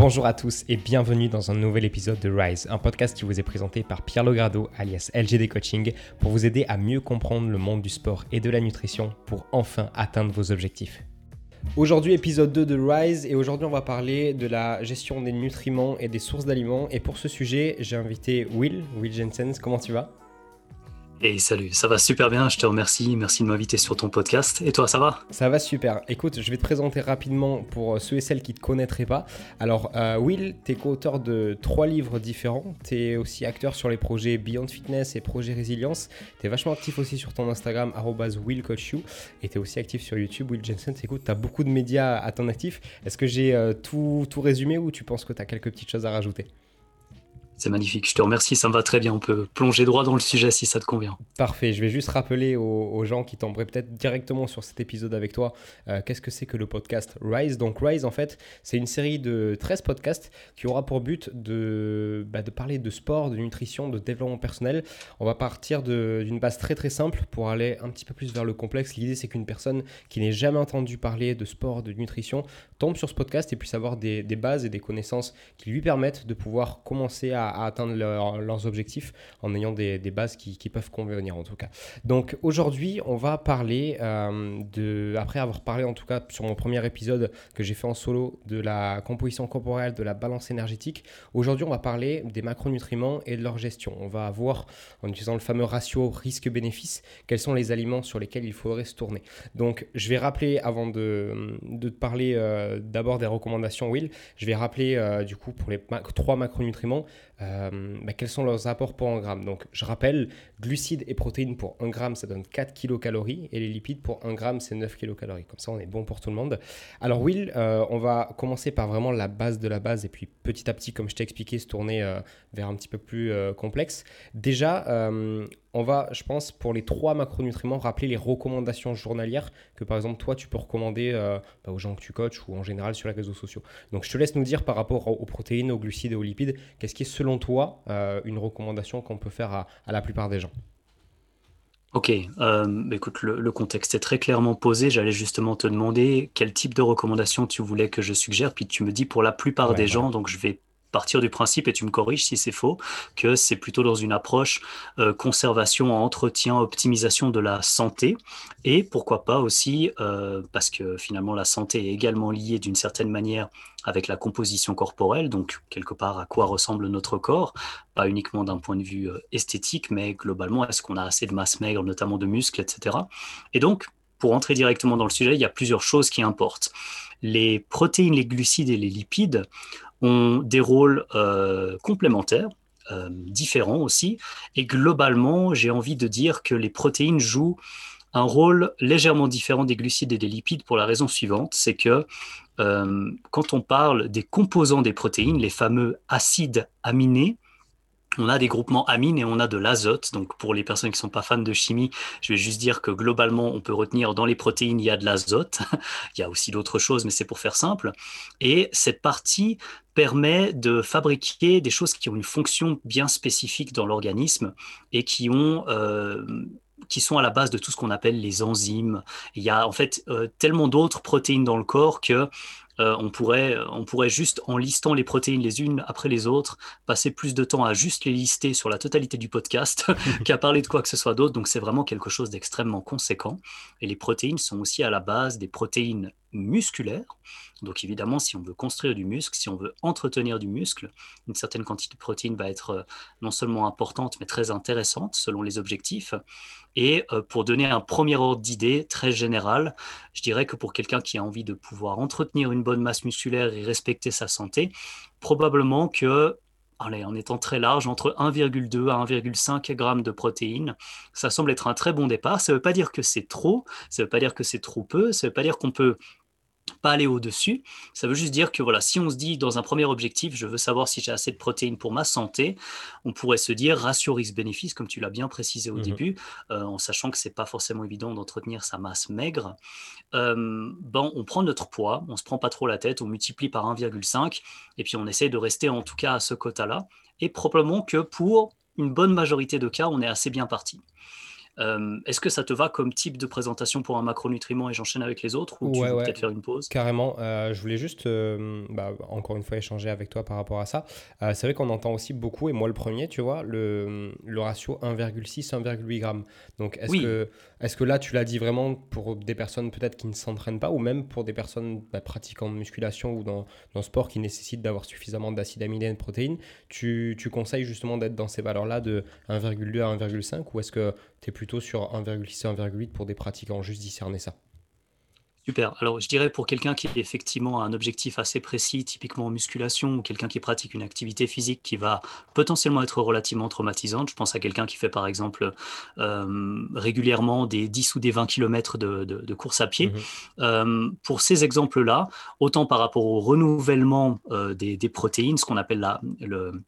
Bonjour à tous et bienvenue dans un nouvel épisode de Rise, un podcast qui vous est présenté par Pierre Logrado alias LGD Coaching pour vous aider à mieux comprendre le monde du sport et de la nutrition pour enfin atteindre vos objectifs. Aujourd'hui épisode 2 de Rise et aujourd'hui on va parler de la gestion des nutriments et des sources d'aliments. Et pour ce sujet j'ai invité Will, Will Jensen, comment tu vas? Et salut, ça va super bien, je te remercie, merci de m'inviter sur ton podcast. Et toi, ça va? Ça va super. Écoute, je vais te présenter rapidement pour ceux et celles qui ne te connaîtraient pas. Alors, euh, Will, tu es co-auteur de trois livres différents. Tu es aussi acteur sur les projets Beyond Fitness et Projet Résilience. Tu es vachement actif aussi sur ton Instagram, WillCoachYou. Et tu es aussi actif sur YouTube, Will Jensen. Écoute, tu as beaucoup de médias à ton actif. Est-ce que j'ai euh, tout, tout résumé ou tu penses que tu as quelques petites choses à rajouter? C'est magnifique, je te remercie, ça me va très bien. On peut plonger droit dans le sujet si ça te convient. Parfait, je vais juste rappeler aux, gens qui tomberaient peut-être directement sur cet épisode avec toi, euh, qu'est-ce que c'est que le podcast Rise? Donc Rise, en fait, c'est une série de 13 podcasts qui aura pour but de, bah, de parler de sport, de nutrition, de développement personnel. On va partir d'une base très très simple pour aller un petit peu plus vers le complexe. L'idée, c'est qu'une personne qui n'ait jamais entendu parler de sport, de nutrition, tombe sur ce podcast et puisse avoir des bases et des connaissances qui lui permettent de pouvoir commencer à à, atteindre leurs objectifs en ayant des, bases qui, peuvent convenir en tout cas. Donc aujourd'hui, on va parler euh, de, après avoir parlé en tout cas sur mon premier épisode que j'ai fait en solo de la composition corporelle, de la balance énergétique, aujourd'hui on va parler des macronutriments et de leur gestion. On va voir en utilisant le fameux ratio risque-bénéfice quels sont les aliments sur lesquels il faudrait se tourner. Donc je vais rappeler avant de, de parler euh, d'abord des recommandations Will, je vais rappeler euh, du coup pour les trois macronutriments euh, bah, quels sont leurs apports pour 1 gramme? Donc, je rappelle, glucides et protéines pour 1 gramme, ça donne 4 kilocalories, et les lipides pour 1 gramme, c'est 9 kilocalories. Comme ça, on est bon pour tout le monde. Alors, Will, euh, on va commencer par vraiment la base de la base, et puis petit à petit, comme je t'ai expliqué, se tourner euh, vers un petit peu plus complexe. Déjà, on va, je pense, pour les trois macronutriments, rappeler les recommandations journalières que, par exemple, toi, tu peux recommander bah, aux gens que tu coaches ou en général sur les réseaux sociaux. Donc, je te laisse nous dire par rapport aux protéines, aux glucides et aux lipides, qu'est-ce qui est selon toi, euh, une recommandation qu'on peut faire à, la plupart des gens? Ok, euh, écoute, le, contexte est très clairement posé. J'allais justement te demander quel type de recommandation tu voulais que je suggère, puis tu me dis pour la plupart des gens, donc je vais partir du principe, et tu me corriges si c'est faux, que c'est plutôt dans une approche euh, conservation, entretien, optimisation de la santé, et pourquoi pas aussi, euh, parce que finalement la santé est également liée d'une certaine manière avec la composition corporelle, donc quelque part à quoi ressemble notre corps, pas uniquement d'un point de vue euh, esthétique, mais globalement, est-ce qu'on a assez de masse maigre, notamment de muscles, etc. Et donc, pour entrer directement dans le sujet, il y a plusieurs choses qui importent. Les protéines, les glucides et les lipides ont des rôles euh, complémentaires, euh, différents aussi. Et globalement, j'ai envie de dire que les protéines jouent un rôle légèrement différent des glucides et des lipides pour la raison suivante, c'est que euh, quand on parle des composants des protéines, les fameux acides aminés, on a des groupements amines et on a de l'azote. Donc pour les personnes qui ne sont pas fans de chimie, je vais juste dire que globalement, on peut retenir dans les protéines, il y a de l'azote. il y a aussi d'autres choses, mais c'est pour faire simple. Et cette partie permet de fabriquer des choses qui ont une fonction bien spécifique dans l'organisme et qui ont... Euh, qui sont à la base de tout ce qu'on appelle les enzymes. Il y a en fait euh, tellement d'autres protéines dans le corps que euh, on, pourrait, on pourrait juste, en listant les protéines les unes après les autres, passer plus de temps à juste les lister sur la totalité du podcast qu'à parler de quoi que ce soit d'autre. Donc c'est vraiment quelque chose d'extrêmement conséquent. Et les protéines sont aussi à la base des protéines musculaire. Donc évidemment, si on veut construire du muscle, si on veut entretenir du muscle, une certaine quantité de protéines va être euh, non seulement importante, mais très intéressante selon les objectifs. Et euh, pour donner un premier ordre d'idée très général, je dirais que pour quelqu'un qui a envie de pouvoir entretenir une bonne masse musculaire et respecter sa santé, probablement que en étant très large, entre 1,2 à 1,5 g de protéines. Ça semble être un très bon départ. Ça ne veut pas dire que c'est trop, ça ne veut pas dire que c'est trop peu, ça ne veut pas dire qu'on peut pas aller au-dessus. Ça veut juste dire que voilà, si on se dit dans un premier objectif, je veux savoir si j'ai assez de protéines pour ma santé, on pourrait se dire ratio risque-bénéfice, comme tu l'as bien précisé au mmh début, euh, en sachant que c'est pas forcément évident d'entretenir sa masse maigre. Euh, bon, on prend notre poids, on se prend pas trop la tête, on multiplie par 1,5 et puis on essaie de rester en tout cas à ce quota-là. Et probablement que pour une bonne majorité de cas, on est assez bien parti. Euh, est-ce que ça te va comme type de présentation pour un macronutriment et j'enchaîne avec les autres ou tu veux peut-être faire une pause? Carrément. Euh, je voulais juste, euh, bah, encore une fois, échanger avec toi par rapport à ça. c'est vrai qu'on entend aussi beaucoup, et moi le premier, tu vois, le, le ratio 1,6-1,8 grammes. Donc est-ce que, est que là, tu l'as dit vraiment pour des personnes peut-être qui ne s'entraînent pas ou même pour des personnes bah, pratiquant de musculation ou dans, dans le sport qui nécessitent d'avoir suffisamment d'acides aminés et de protéines, tu, tu conseilles justement d'être dans ces valeurs-là de 1,2 à 1,5 ou est-ce que tu es plutôt sur 1,6 et 1,8 pour des pratiquants Juste discerner ça. Super. Alors, je dirais pour quelqu'un qui a effectivement un objectif assez précis, typiquement en musculation, ou quelqu'un qui pratique une activité physique qui va potentiellement être relativement traumatisante. Je pense à quelqu'un qui fait par exemple euh, régulièrement des 10 ou des 20 km de, course à pied. Mmh euh, pour ces exemples-là, autant par rapport au renouvellement euh, des, des, protéines, ce qu'on appelle la, le,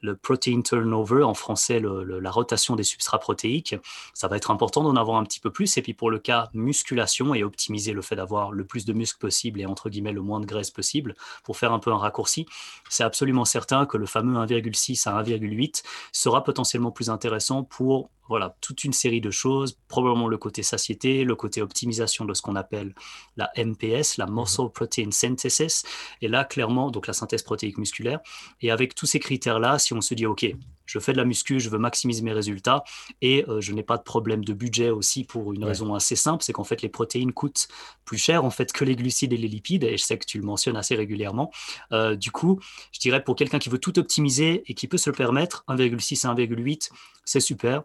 le protein turnover, en français la rotation des substrats protéiques, ça va être important d'en avoir un petit peu plus. Et puis pour le cas musculation et optimiser le fait d'avoir le plus de muscles possible et entre guillemets le moins de graisse possible, pour faire un peu un raccourci, c'est absolument certain que le fameux 1,6 à 1,8 sera potentiellement plus intéressant pour voilà, toute une série de choses, probablement le côté satiété, le côté optimisation de ce qu'on appelle la MPS, la mhm. Muscle Protein Synthesis, et là, clairement, donc la synthèse protéique musculaire. Et avec tous ces critères-là, si on se dit, OK, je fais de la muscu, je veux maximiser mes résultats, et euh, je n'ai pas de problème de budget aussi pour une raison assez simple, c'est qu'en fait, les protéines coûtent plus cher en fait que les glucides et les lipides, et je sais que tu le mentionnes assez régulièrement. Euh, du coup, je dirais pour quelqu'un qui veut tout optimiser et qui peut se le permettre, 1,6 à 1,8, c'est super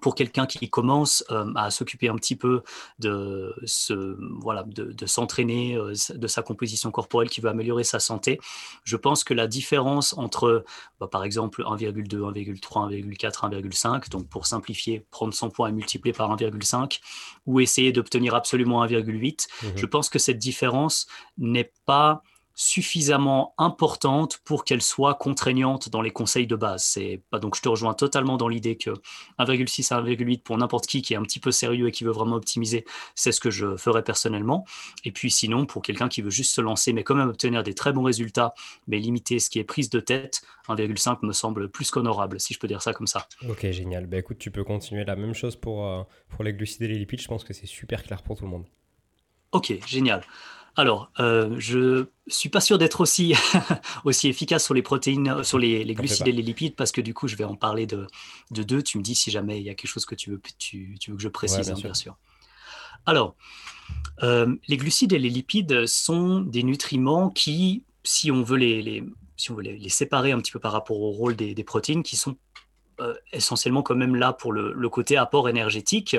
pour quelqu'un qui commence euh, à s'occuper un petit peu de ce, voilà de, s'entraîner euh, de sa composition corporelle qui veut améliorer sa santé. Je pense que la différence entre bah, par exemple 1,2 1,3 1,4 1,5 donc pour simplifier prendre son poids et multiplier par 1,5 ou essayer d'obtenir absolument 1,8 mmh je pense que cette différence n'est pas suffisamment importante pour qu'elle soit contraignante dans les conseils de base. C'est donc je te rejoins totalement dans l'idée que 1,6 à 1,8 pour n'importe qui qui est un petit peu sérieux et qui veut vraiment optimiser, c'est ce que je ferais personnellement. Et puis sinon pour quelqu'un qui veut juste se lancer mais quand même obtenir des très bons résultats, mais limiter ce qui est prise de tête, 1,5 me semble plus qu'honorable si je peux dire ça comme ça. Ok génial. Bah écoute tu peux continuer la même chose pour euh, pour les glucides et les lipides. Je pense que c'est super clair pour tout le monde. Ok génial. Alors, euh, je suis pas sûr d'être aussi, aussi efficace sur les protéines, sur les, glucides et les lipides, parce que du coup, je vais en parler de, deux. Tu me dis si jamais il y a quelque chose que tu veux, tu, veux que je précise, bien, hein, sûr. Alors, euh, les glucides et les lipides sont des nutriments qui, si on veut les, si on veut les, séparer un petit peu par rapport au rôle des, des protéines, qui sont euh, essentiellement quand même là pour le, côté apport énergétique,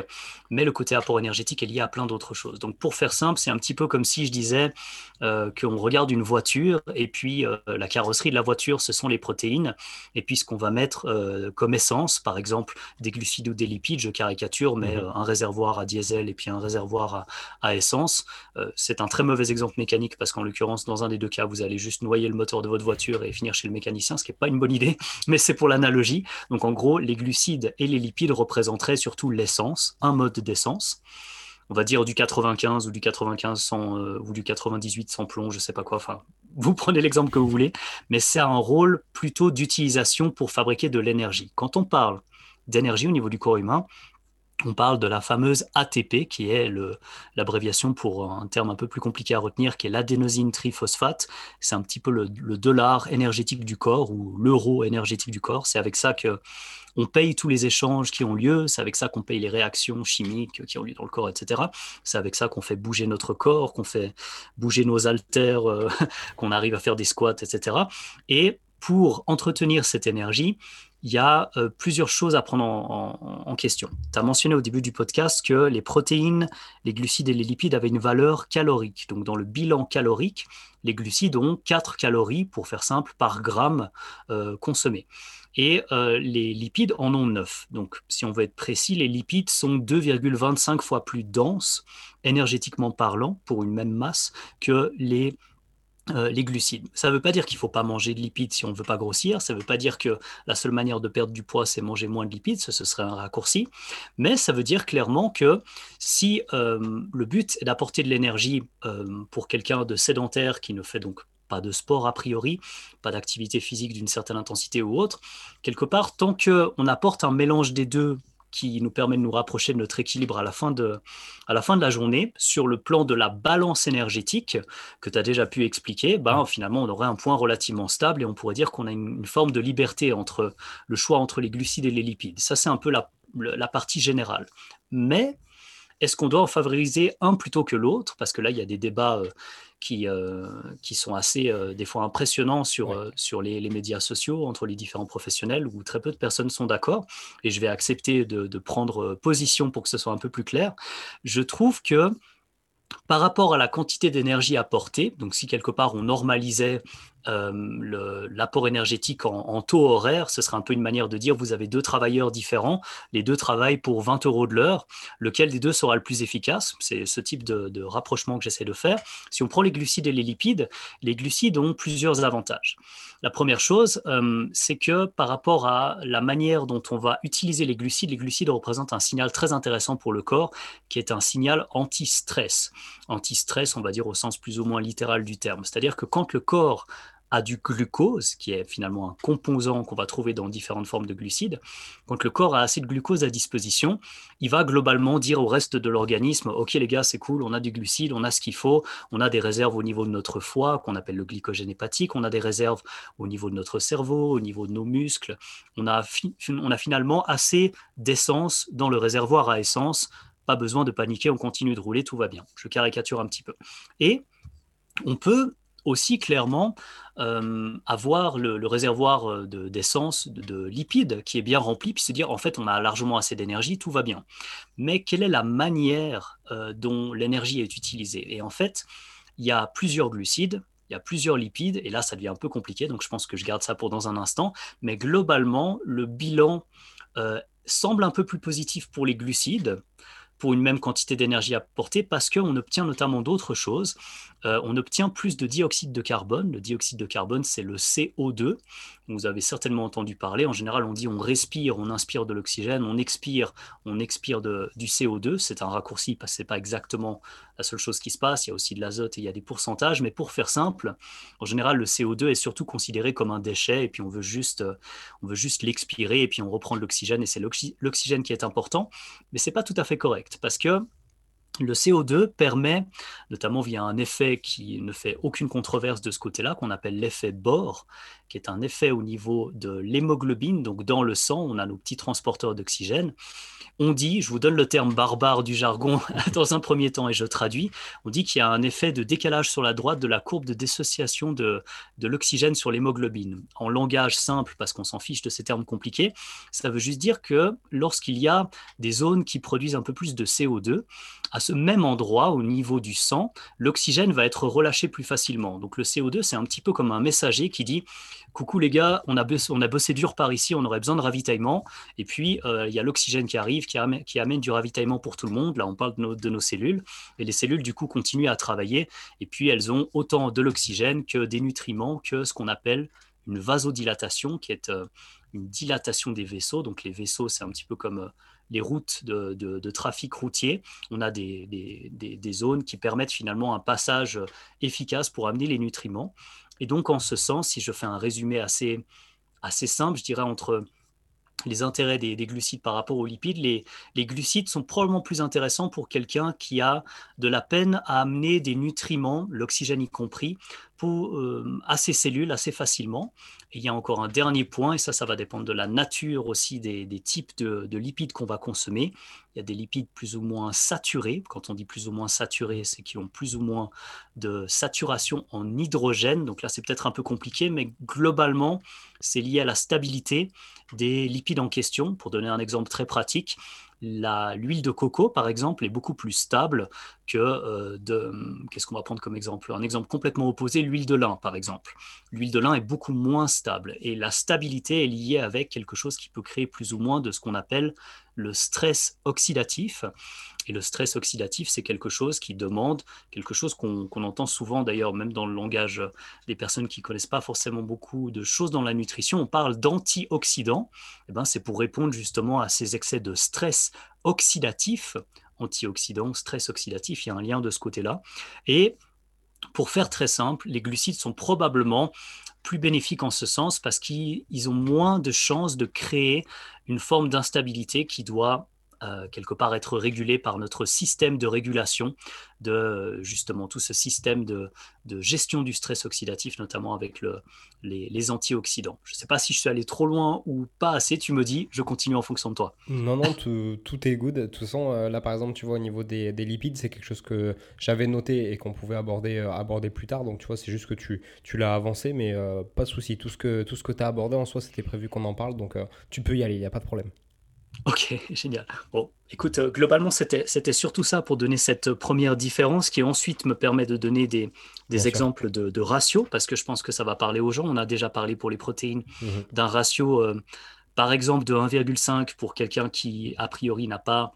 mais le côté apport énergétique est lié à plein d'autres choses. Donc pour faire simple, c'est un petit peu comme si je disais euh, qu'on regarde une voiture et puis euh, la carrosserie de la voiture, ce sont les protéines, et puis ce qu'on va mettre comme essence, par exemple des glucides ou des lipides, je caricature, mais mhm. un réservoir à diesel et puis un réservoir à, essence, c'est un très mauvais exemple mécanique parce qu'en l'occurrence, dans un des deux cas, vous allez juste noyer le moteur de votre voiture et finir chez le mécanicien, ce qui n'est pas une bonne idée, mais c'est pour l'analogie. Donc en gros, les glucides et les lipides représenteraient surtout l'essence, un mode d'essence. On va dire du 95 ou du 95 sans, euh, ou du 98 sans plomb, je sais pas quoi. Enfin, vous prenez l'exemple que vous voulez, mais c'est un rôle plutôt d'utilisation pour fabriquer de l'énergie. Quand on parle d'énergie au niveau du corps humain, on parle de la fameuse ATP, qui est l'abréviation pour un terme un peu plus compliqué à retenir, qui est l'adénosine triphosphate. C'est un petit peu le, dollar énergétique du corps ou l'euro énergétique du corps. C'est avec ça que on paye tous les échanges qui ont lieu, c'est avec ça qu'on paye les réactions chimiques qui ont lieu dans le corps, etc. C'est avec ça qu'on fait bouger notre corps, qu'on fait bouger nos haltères, euh, qu'on arrive à faire des squats, etc. Et pour entretenir cette énergie, il y a euh, plusieurs choses à prendre en, question. Tu as mentionné au début du podcast que les protéines, les glucides et les lipides avaient une valeur calorique. Donc dans le bilan calorique, les glucides ont 4 calories, pour faire simple, par gramme euh, consommé. Et euh, les lipides en ont 9. Donc si on veut être précis, les lipides sont 2,25 fois plus denses, énergétiquement parlant, pour une même masse, que les euh, les glucides. Ça ne veut pas dire qu'il ne faut pas manger de lipides si on ne veut pas grossir, ça ne veut pas dire que la seule manière de perdre du poids, c'est manger moins de lipides, ce, serait un raccourci, mais ça veut dire clairement que si euh, le but est d'apporter de l'énergie euh, pour quelqu'un de sédentaire qui ne fait donc pas de sport a priori, pas d'activité physique d'une certaine intensité ou autre, quelque part, tant qu'on apporte un mélange des deux qui nous permet de nous rapprocher de notre équilibre à la fin de, à la, fin de la journée. Sur le plan de la balance énergétique que tu as déjà pu expliquer, ben, finalement, on aurait un point relativement stable et on pourrait dire qu'on a une, forme de liberté entre le choix entre les glucides et les lipides. Ça, c'est un peu la, la partie générale. Mais est-ce qu'on doit en favoriser un plutôt que l'autre? Parce que là, il y a des débats euh, qui, euh, qui sont assez, euh, des fois, impressionnants sur, sur les, médias sociaux entre les différents professionnels où très peu de personnes sont d'accord. Et je vais accepter de, de, prendre position pour que ce soit un peu plus clair. Je trouve que par rapport à la quantité d'énergie apportée, donc si quelque part on normalisait euh, l'apport énergétique en, taux horaire, ce serait un peu une manière de dire vous avez deux travailleurs différents, les deux travaillent pour 20 euros de l'heure, lequel des deux sera le plus efficace? C'est ce type de, rapprochement que j'essaie de faire. Si on prend les glucides et les lipides, les glucides ont plusieurs avantages. La première chose, euh, c'est que par rapport à la manière dont on va utiliser les glucides, les glucides représentent un signal très intéressant pour le corps, qui est un signal anti-stress. Anti-stress, on va dire au sens plus ou moins littéral du terme. C'est-à-dire que quand le corps a du glucose, qui est finalement un composant qu'on va trouver dans différentes formes de glucides, quand le corps a assez de glucose à disposition, il va globalement dire au reste de l'organisme, OK les gars, c'est cool, on a du glucide, on a ce qu'il faut, on a des réserves au niveau de notre foie, qu'on appelle le glycogène hépatique, on a des réserves au niveau de notre cerveau, au niveau de nos muscles, on a, on a finalement assez d'essence dans le réservoir à essence, pas besoin de paniquer, on continue de rouler, tout va bien. Je caricature un petit peu. Et on peut aussi clairement euh, avoir le, réservoir euh, d'essence, de, lipides qui est bien rempli, puis se dire en fait on a largement assez d'énergie, tout va bien. Mais quelle est la manière euh, dont l'énergie est utilisée? Et en fait, il y a plusieurs glucides, il y a plusieurs lipides, et là ça devient un peu compliqué, donc je pense que je garde ça pour dans un instant, mais globalement, le bilan semble un peu plus positif pour les glucides, pour une même quantité d'énergie apportée parce qu'on obtient notamment d'autres choses. Euh, on obtient plus de dioxyde de carbone. Le dioxyde de carbone, c'est le CO2. Vous avez certainement entendu parler. En général, on dit on respire, on inspire de l'oxygène, on expire, on expire du CO2. C'est un raccourci parce que ce n'est pas exactement la seule chose qui se passe. Il y a aussi de l'azote et il y a des pourcentages. Mais pour faire simple, en général, le CO2 est surtout considéré comme un déchet et puis on veut juste, on veut juste l'expirer et puis on reprend de l'oxygène et c'est l'oxygène qui est important. Mais ce n'est pas tout à fait correct parce que le CO2 permet, notamment via un effet qui ne fait aucune controverse de ce côté-là, qu'on appelle l'effet Bohr, qui est un effet au niveau de l'hémoglobine, donc dans le sang, on a nos petits transporteurs d'oxygène. On dit, je vous donne le terme barbare du jargon dans un premier temps et je traduis, on dit qu'il y a un effet de décalage sur la droite de la courbe de dissociation de, de l'oxygène sur l'hémoglobine. En langage simple, parce qu'on s'en fiche de ces termes compliqués, ça veut juste dire que lorsqu'il y a des zones qui produisent un peu plus de CO2, à ce même endroit, au niveau du sang, l'oxygène va être relâché plus facilement. Donc le CO2, c'est un petit peu comme un messager qui dit coucou les gars, on a, bossé, dur par ici, on aurait besoin de ravitaillement. Et puis, euh, il y a l'oxygène qui arrive, qui amène, du ravitaillement pour tout le monde. Là, on parle de nos, cellules. Et les cellules, du coup, continuent à travailler. Et puis, elles ont autant de l'oxygène que des nutriments, que ce qu'on appelle une vasodilatation, qui est euh, une dilatation des vaisseaux. Donc, les vaisseaux, c'est un petit peu comme... Euh, les routes de, trafic routier, on a des, zones qui permettent finalement un passage efficace pour amener les nutriments. Et donc, en ce sens, si je fais un résumé assez, assez simple, je dirais entre les intérêts des, glucides par rapport aux lipides, les, glucides sont probablement plus intéressants pour quelqu'un qui a de la peine à amener des nutriments, l'oxygène y compris, pour, euh, à ces cellules assez facilement. Il y a encore un dernier point, et ça, ça va dépendre de la nature aussi des, des types de, de lipides qu'on va consommer. Il y a des lipides plus ou moins saturés. Quand on dit plus ou moins saturés, c'est qu'ils ont plus ou moins de saturation en hydrogène. Donc là, c'est peut-être un peu compliqué, mais globalement, c'est lié à la stabilité des lipides en question. Pour donner un exemple très pratique, l'huile de coco, par exemple, est beaucoup plus stable que euh, de... Qu'est-ce qu'on va prendre comme exemple? Un exemple complètement opposé, l'huile de lin, par exemple. L'huile de lin est beaucoup moins stable et la stabilité est liée avec quelque chose qui peut créer plus ou moins de ce qu'on appelle le stress oxydatif. Et le stress oxydatif, c'est quelque chose qui demande, quelque chose qu'on entend souvent d'ailleurs, même dans le langage des personnes qui ne connaissent pas forcément beaucoup de choses dans la nutrition, on parle d'antioxydants. Eh ben, c'est pour répondre justement à ces excès de stress oxydatif, antioxydant, stress oxydatif, il y a un lien de ce côté-là. Et pour faire très simple, les glucides sont probablement plus bénéfiques en ce sens parce qu'ils ont moins de chances de créer une forme d'instabilité qui doit euh, quelque part être régulé par notre système de régulation de justement tout ce système de, gestion du stress oxydatif, notamment avec le, les, antioxydants. Je ne sais pas si je suis allé trop loin ou pas assez, tu me dis, je continue en fonction de toi. Non, non, tout, est good. De toute façon, euh, là par exemple, tu vois, au niveau des, lipides, c'est quelque chose que j'avais noté et qu'on pouvait aborder, euh, plus tard. Donc tu vois, c'est juste que tu, tu l'as avancé, mais pas de souci. Tout ce que, tout ce que tu as abordé en soi, c'était prévu qu'on en parle, donc tu peux y aller, il n'y a pas de problème. Ok, génial. Bon, écoute, euh, globalement, c'était, c'était surtout ça pour donner cette première différence qui ensuite me permet de donner des, des exemples de, de ratios, parce que je pense que ça va parler aux gens. On a déjà parlé pour les protéines mhm. d'un ratio, euh, par exemple, de 1,5 pour quelqu'un qui, a priori, n'a pas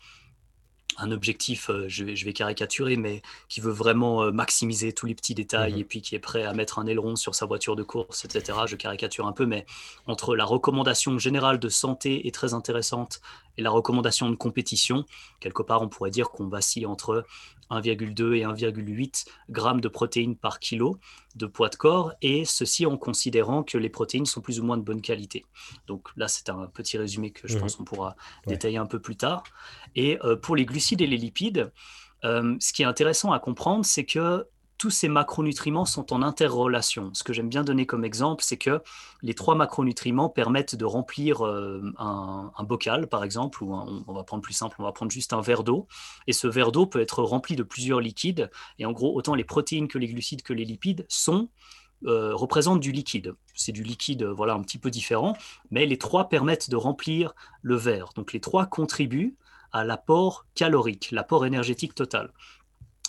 un objectif, euh, je, vais, je, vais, caricaturer, mais qui veut vraiment euh, maximiser tous les petits détails mhm. et puis qui est prêt à mettre un aileron sur sa voiture de course, etc. Je caricature un peu, mais entre la recommandation générale de santé est très intéressante et la recommandation de compétition, quelque part, on pourrait dire qu'on vacille entre 1,2 et 1,8 grammes de protéines par kilo de poids de corps, et ceci en considérant que les protéines sont plus ou moins de bonne qualité. Donc là, c'est un petit résumé que je mhm. pense qu'on pourra détailler un peu plus tard. Et euh, pour les glucides et les lipides, euh, ce qui est intéressant à comprendre, c'est que tous ces macronutriments sont en interrelation. Ce que j'aime bien donner comme exemple, c'est que les trois macronutriments permettent de remplir euh, un, bocal, par exemple, ou on, va prendre plus simple, on va prendre juste un verre d'eau, et ce verre d'eau peut être rempli de plusieurs liquides, et en gros, autant les protéines que les glucides que les lipides sont euh, représentent du liquide. C'est du liquide voilà, un petit peu différent, mais les trois permettent de remplir le verre. Donc les trois contribuent à l'apport calorique, l'apport énergétique total.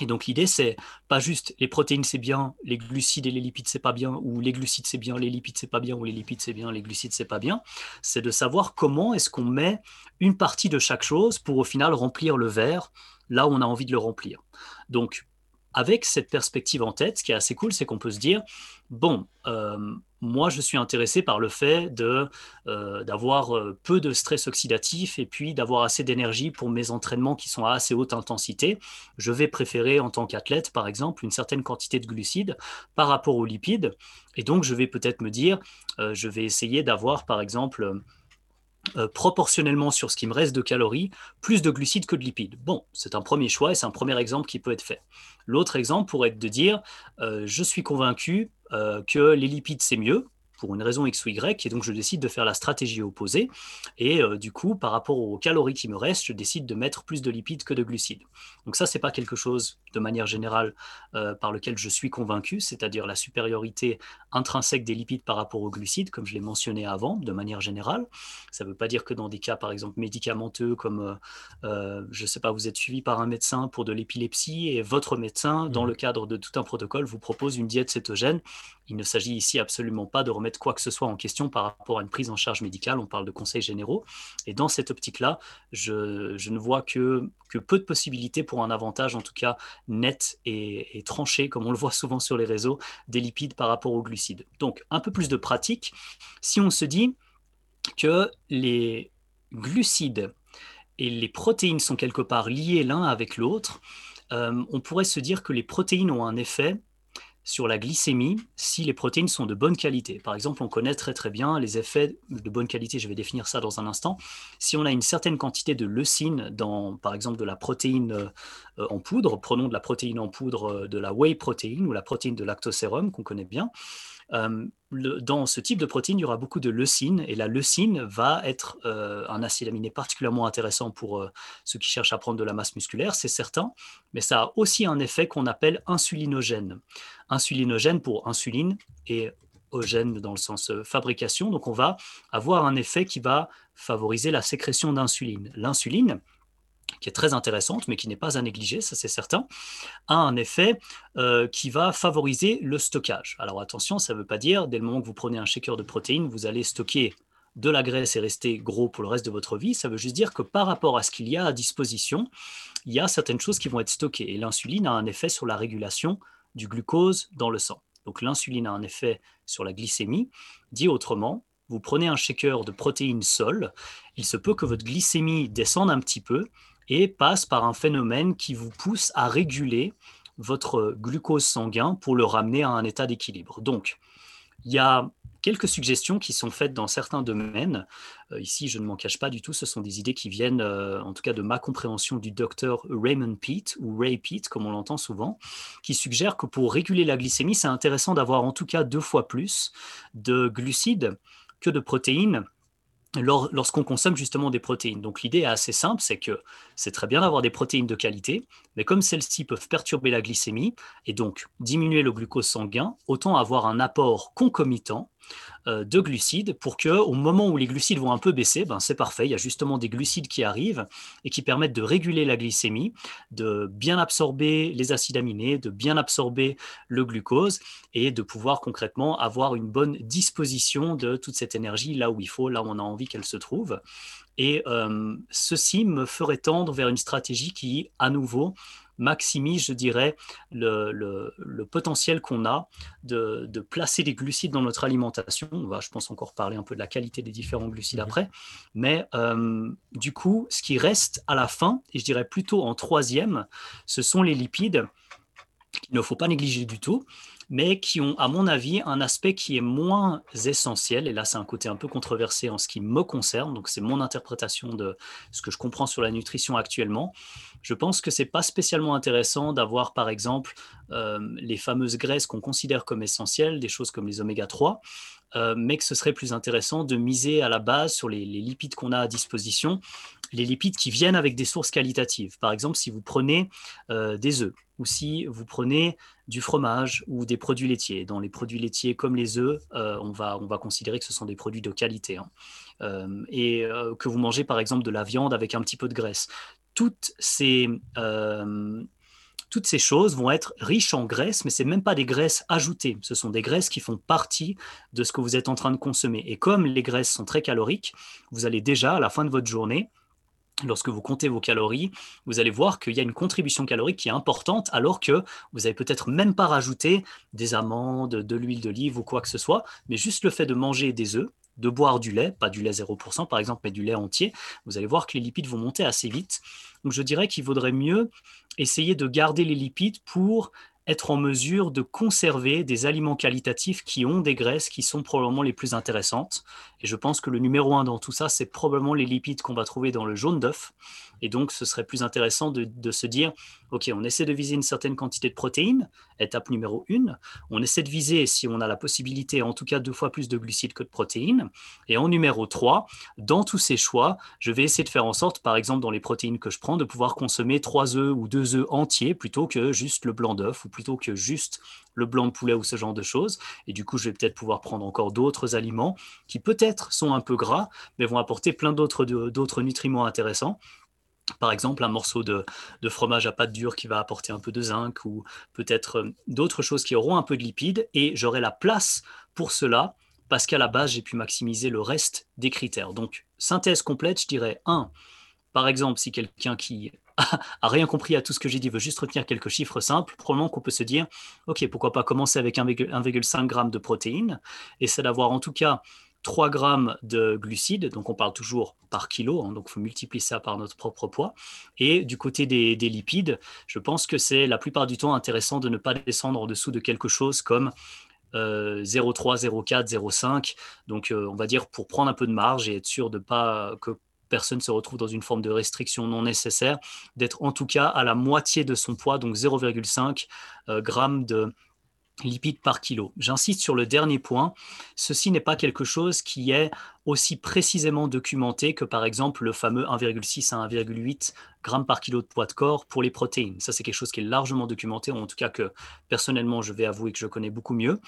Et donc l'idée, c'est pas juste les protéines c'est bien, les glucides et les lipides c'est pas bien, ou les glucides c'est bien, les lipides c'est pas bien, ou les lipides c'est bien, les glucides c'est pas bien. C'est de savoir comment est-ce qu'on met une partie de chaque chose pour au final remplir le verre là où on a envie de le remplir. Donc avec cette perspective en tête, ce qui est assez cool, c'est qu'on peut se dire, bon, euh, moi je suis intéressé par le fait euh, d'avoir euh, peu de stress oxydatif et puis d'avoir assez d'énergie pour mes entraînements qui sont à assez haute intensité. Je vais préférer en tant qu'athlète, par exemple, une certaine quantité de glucides par rapport aux lipides. Et donc je vais peut-être me dire, je vais essayer d'avoir, par exemple, euh, proportionnellement sur ce qui me reste de calories, plus de glucides que de lipides. Bon, c'est un premier choix et c'est un premier exemple qui peut être fait. L'autre exemple pourrait être de dire, euh, je suis convaincu euh, que les lipides c'est mieux, pour une raison X ou Y, et donc je décide de faire la stratégie opposée. Et euh, du coup, par rapport aux calories qui me restent, je décide de mettre plus de lipides que de glucides. Donc ça, c'est pas quelque chose de manière générale euh, par lequel je suis convaincu, c'est-à-dire la supériorité intrinsèque des lipides par rapport aux glucides, comme je l'ai mentionné avant, de manière générale. Ça ne veut pas dire que dans des cas, par exemple, médicamenteux, comme, euh, je ne sais pas, vous êtes suivi par un médecin pour de l'épilepsie, et votre médecin, dans mmh. le cadre de tout un protocole, vous propose une diète cétogène. Il ne s'agit ici absolument pas de remettre quoi que ce soit en question par rapport à une prise en charge médicale. On parle de conseils généraux. Et dans cette optique-là, je, ne vois que, peu de possibilités pour un avantage, en tout cas net et, tranché, comme on le voit souvent sur les réseaux, des lipides par rapport aux glucides. Donc, un peu plus de pratique. Si on se dit que les glucides et les protéines sont quelque part liés l'un avec l'autre, euh, on pourrait se dire que les protéines ont un effet sur la glycémie si les protéines sont de bonne qualité. Par exemple, on connaît très très bien les effets de bonne qualité, je vais définir ça dans un instant. Si on a une certaine quantité de leucine dans, par exemple, de la protéine euh, en poudre, prenons de la protéine en poudre euh, de la whey protéine ou la protéine de lactosérum qu'on connaît bien, euh, dans ce type de protéine, il y aura beaucoup de leucine et la leucine va être euh, un acide aminé particulièrement intéressant pour euh, ceux qui cherchent à prendre de la masse musculaire, c'est certain, mais ça a aussi un effet qu'on appelle insulinogène. Insulinogène pour insuline et ogène dans le sens fabrication, donc on va avoir un effet qui va favoriser la sécrétion d'insuline. L'insuline, qui est très intéressante, mais qui n'est pas à négliger, ça c'est certain, a un effet euh, qui va favoriser le stockage. Alors attention, ça ne veut pas dire, dès le moment que vous prenez un shaker de protéines, vous allez stocker de la graisse et rester gros pour le reste de votre vie. Ça veut juste dire que par rapport à ce qu'il y a à disposition, il y a certaines choses qui vont être stockées. Et l'insuline a un effet sur la régulation du glucose dans le sang. Donc l'insuline a un effet sur la glycémie. Dit autrement, vous prenez un shaker de protéines seules, il se peut que votre glycémie descende un petit peu, et passe par un phénomène qui vous pousse à réguler votre glucose sanguin pour le ramener à un état d'équilibre. Donc, il y a quelques suggestions qui sont faites dans certains domaines. Euh, ici, je ne m'en cache pas du tout, ce sont des idées qui viennent, euh, en tout cas, de ma compréhension du docteur Raymond Pete, ou Ray Pete, comme on l'entend souvent, qui suggère que pour réguler la glycémie, c'est intéressant d'avoir en tout cas deux fois plus de glucides que de protéines lorsqu'on consomme justement des protéines. Donc l'idée est assez simple, c'est que c'est très bien d'avoir des protéines de qualité, mais comme celles-ci peuvent perturber la glycémie et donc diminuer le glucose sanguin, autant avoir un apport concomitant de glucides pour que au moment où les glucides vont un peu baisser, ben c'est parfait, il y a justement des glucides qui arrivent et qui permettent de réguler la glycémie, de bien absorber les acides aminés, de bien absorber le glucose et de pouvoir concrètement avoir une bonne disposition de toute cette énergie là où il faut, là où on a envie qu'elle se trouve. Et euh, ceci me ferait tendre vers une stratégie qui, à nouveau, maximise, je dirais, le, potentiel qu'on a de, placer des glucides dans notre alimentation. On va, je pense, encore parler un peu de la qualité des différents glucides mhm. après. Mais euh, du coup, ce qui reste à la fin, et je dirais plutôt en troisième, ce sont les lipides qu'il ne faut pas négliger du tout mais qui ont, à mon avis, un aspect qui est moins essentiel. Et là, c'est un côté un peu controversé en ce qui me concerne. Donc, c'est mon interprétation de ce que je comprends sur la nutrition actuellement. Je pense que c'est pas spécialement intéressant d'avoir, par exemple, euh, les fameuses graisses qu'on considère comme essentielles, des choses comme les oméga 3. Euh, mais que ce serait plus intéressant de miser à la base sur les, lipides qu'on a à disposition, les lipides qui viennent avec des sources qualitatives. Par exemple, si vous prenez euh, des œufs ou si vous prenez du fromage ou des produits laitiers. Dans les produits laitiers comme les œufs, euh, on, va, on va considérer que ce sont des produits de qualité. Hein. et que vous mangez par exemple de la viande avec un petit peu de graisse. Toutes ces, toutes ces choses vont être riches en graisses, mais ce même pas des graisses ajoutées. Ce sont des graisses qui font partie de ce que vous êtes en train de consommer. Et comme les graisses sont très caloriques, vous allez déjà, à la fin de votre journée, lorsque vous comptez vos calories, vous allez voir qu'il y a une contribution calorique qui est importante, alors que vous n'avez peut-être même pas rajouté des amandes, de l'huile d'olive ou quoi que ce soit, mais juste le fait de manger des œufs, de boire du lait, pas du lait 0% par exemple, mais du lait entier, vous allez voir que les lipides vont monter assez vite. Donc je dirais qu'il vaudrait mieux essayer de garder les lipides pour être en mesure de conserver des aliments qualitatifs qui ont des graisses qui sont probablement les plus intéressantes. Et je pense que le numéro un dans tout ça, c'est probablement les lipides qu'on va trouver dans le jaune d'œuf. Et donc, ce serait plus intéressant de, se dire, OK, on essaie de viser une certaine quantité de protéines, étape numéro une. On essaie de viser, si on a la possibilité, en tout cas deux fois plus de glucides que de protéines. Et en numéro 3, dans tous ces choix, je vais essayer de faire en sorte, par exemple, dans les protéines que je prends, de pouvoir consommer trois œufs ou deux œufs entiers plutôt que juste le blanc d'œuf ou plutôt que juste le blanc de poulet ou ce genre de choses. Et du coup, je vais peut-être pouvoir prendre encore d'autres aliments qui peut-être sont un peu gras, mais vont apporter plein d'autres nutriments intéressants par exemple un morceau de, fromage à pâte dure qui va apporter un peu de zinc ou peut-être euh, d'autres choses qui auront un peu de lipides et j'aurai la place pour cela parce qu'à la base j'ai pu maximiser le reste des critères. Donc synthèse complète, je dirais 1. Par exemple, si quelqu'un qui a rien compris à tout ce que j'ai dit veut juste retenir quelques chiffres simples, probablement qu'on peut se dire, ok, pourquoi pas commencer avec 1,5 g de protéines, et c'est d'avoir en tout cas 3 grammes de glucides, donc on parle toujours par kilo, hein, donc il faut multiplier ça par notre propre poids. Et du côté des, lipides, je pense que c'est la plupart du temps intéressant de ne pas descendre en dessous de quelque chose comme 0,3, 0,4, 0,5. Donc euh, on va dire pour prendre un peu de marge et être sûr de pas que personne se retrouve dans une forme de restriction non nécessaire, d'être en tout cas à la moitié de son poids, donc 0,5 euh, grammes de lipides par kilo. J'insiste sur le dernier point, ceci n'est pas quelque chose qui est aussi précisément documenté que par exemple le fameux 1,6 à 1,8 grammes par kilo de poids de corps pour les protéines. Ça c'est quelque chose qui est largement documenté, en tout cas que personnellement je vais avouer que je connais beaucoup mieux.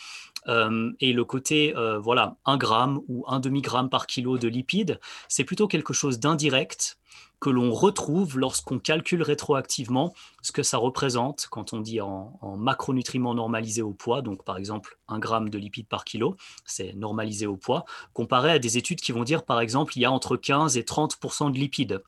Euh, et le côté, euh, voilà, 1 gramme ou 1 demi-gramme par kilo de lipides, c'est plutôt quelque chose d'indirect que l'on retrouve lorsqu'on calcule rétroactivement ce que ça représente quand on dit en, macronutriments normalisés au poids, donc par exemple un gramme de lipides par kilo, c'est normalisé au poids, comparé à des études qui vont dire par exemple il y a entre 15 et 30% de lipides.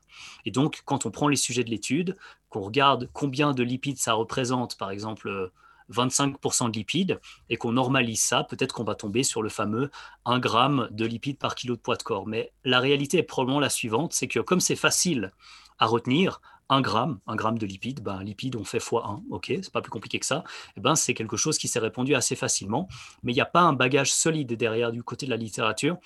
Et donc quand on prend les sujets de l'étude, qu'on regarde combien de lipides ça représente, par exemple 25% de lipides et qu'on normalise ça, peut-être qu'on va tomber sur le fameux 1 gramme de lipides par kilo de poids de corps. Mais la réalité est probablement la suivante, c'est que comme c'est facile à retenir, 1 gramme, un gramme de lipides, ben, lipides on fait x1, ok, c'est pas plus compliqué que ça, et eh ben, c'est quelque chose qui s'est répandu assez facilement, mais il n'y a pas un bagage solide derrière du côté de la littérature.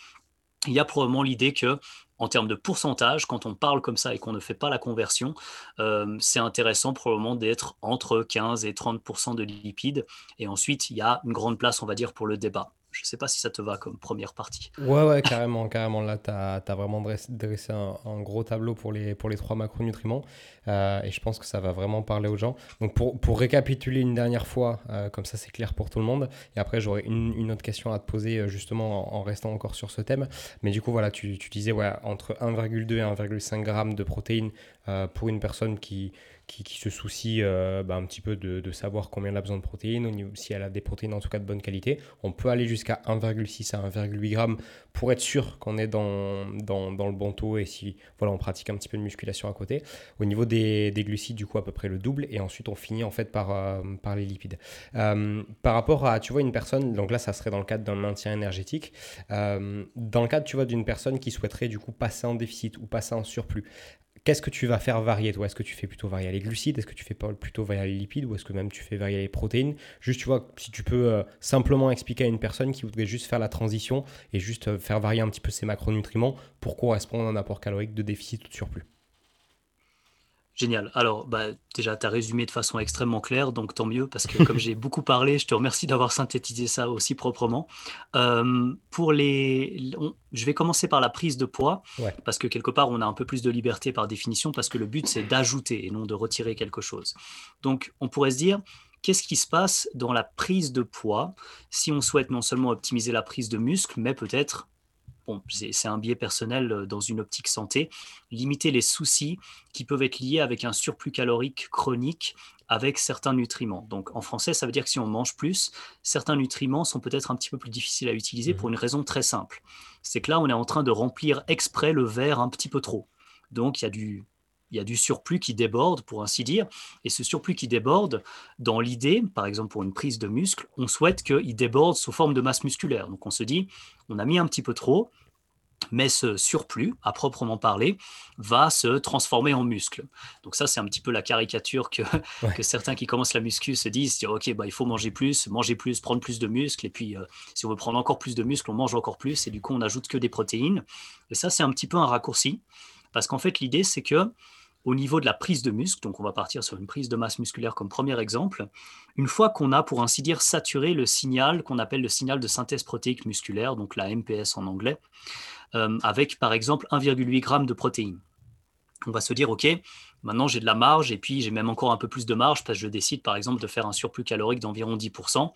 Il y a probablement l'idée que en termes de pourcentage, quand on parle comme ça et qu'on ne fait pas la conversion, euh, c'est intéressant probablement d'être entre 15 et 30% de lipides. Et ensuite, il y a une grande place, on va dire, pour le débat. Je ne sais pas si ça te va comme première partie. Ouais, ouais, carrément, carrément. Là, tu as, vraiment dressé, un, gros tableau pour les, pour les trois macronutriments. Euh, et je pense que ça va vraiment parler aux gens. Donc, pour, pour récapituler une dernière fois, euh, comme ça c'est clair pour tout le monde. Et après, j'aurais une, une, autre question à te poser, euh, justement, en, restant encore sur ce thème. Mais du coup, voilà, tu, tu disais ouais, entre 1,2 et 1,5 g de protéines pour une personne qui qui, se soucie euh, bah, un petit peu de, savoir combien elle a besoin de protéines, si elle a des protéines en tout cas de bonne qualité. On peut aller jusqu'à 1,6 à 1,8 g pour être sûr qu'on est dans, le bon taux et si voilà, on pratique un petit peu de musculation à côté. Au niveau des, des glucides, du coup, à peu près le double. Et ensuite, on finit en fait par, euh, les lipides. Euh, par rapport à, tu vois, une personne, donc là, ça serait dans le cadre d'un maintien énergétique. dans le cadre, tu vois, d'une personne qui souhaiterait du coup passer en déficit ou passer en surplus, qu'est-ce que tu vas faire varier toi? Est-ce que tu fais plutôt varier les glucides? Est-ce que tu fais plutôt varier les lipides? Ou est-ce que même tu fais varier les protéines? Juste, tu vois, si tu peux euh, simplement expliquer à une personne qui voudrait juste faire la transition et juste euh, faire varier un petit peu ses macronutriments pour correspondre à un apport calorique de déficit ou de surplus? Génial. Alors, bah, déjà, tu as résumé de façon extrêmement claire, donc tant mieux, parce que comme j'ai beaucoup parlé, je te remercie d'avoir synthétisé ça aussi proprement. Euh, pour les, je vais commencer par la prise de poids, parce que quelque part, on a un peu plus de liberté par définition, parce que le but, c'est d'ajouter et non de retirer quelque chose. Donc, on pourrait se dire, qu'est-ce qui se passe dans la prise de poids si on souhaite non seulement optimiser la prise de muscle, mais peut-être bon, c'est un biais personnel euh, dans une optique santé, limiter les soucis qui peuvent être liés avec un surplus calorique chronique avec certains nutriments. Donc en français, ça veut dire que si on mange plus, certains nutriments sont peut-être un petit peu plus difficiles à utiliser pour mmh une raison très simple. C'est que là, on est en train de remplir exprès le verre un petit peu trop. Donc il y a du il y a du surplus qui déborde, pour ainsi dire. Et ce surplus qui déborde, dans l'idée, par exemple pour une prise de muscle, on souhaite qu'il déborde sous forme de masse musculaire. Donc on se dit, on a mis un petit peu trop, mais ce surplus, à proprement parler, va se transformer en muscle. Donc ça, c'est un petit peu la caricature que, que certains qui commencent la muscu se disent, ok, bah, il faut manger plus, manger plus, prendre plus de muscles, et puis euh, si on veut prendre encore plus de muscles, on mange encore plus, et du coup, on n'ajoute que des protéines. Et ça, c'est un petit peu un raccourci, parce qu'en fait, l'idée, c'est que au niveau de la prise de muscle, donc on va partir sur une prise de masse musculaire comme premier exemple, une fois qu'on a, pour ainsi dire, saturé le signal qu'on appelle le signal de synthèse protéique musculaire, donc la MPS en anglais, euh, avec par exemple 1,8 g de protéines. On va se dire, OK, maintenant j'ai de la marge et puis j'ai même encore un peu plus de marge parce que je décide par exemple de faire un surplus calorique d'environ 10%.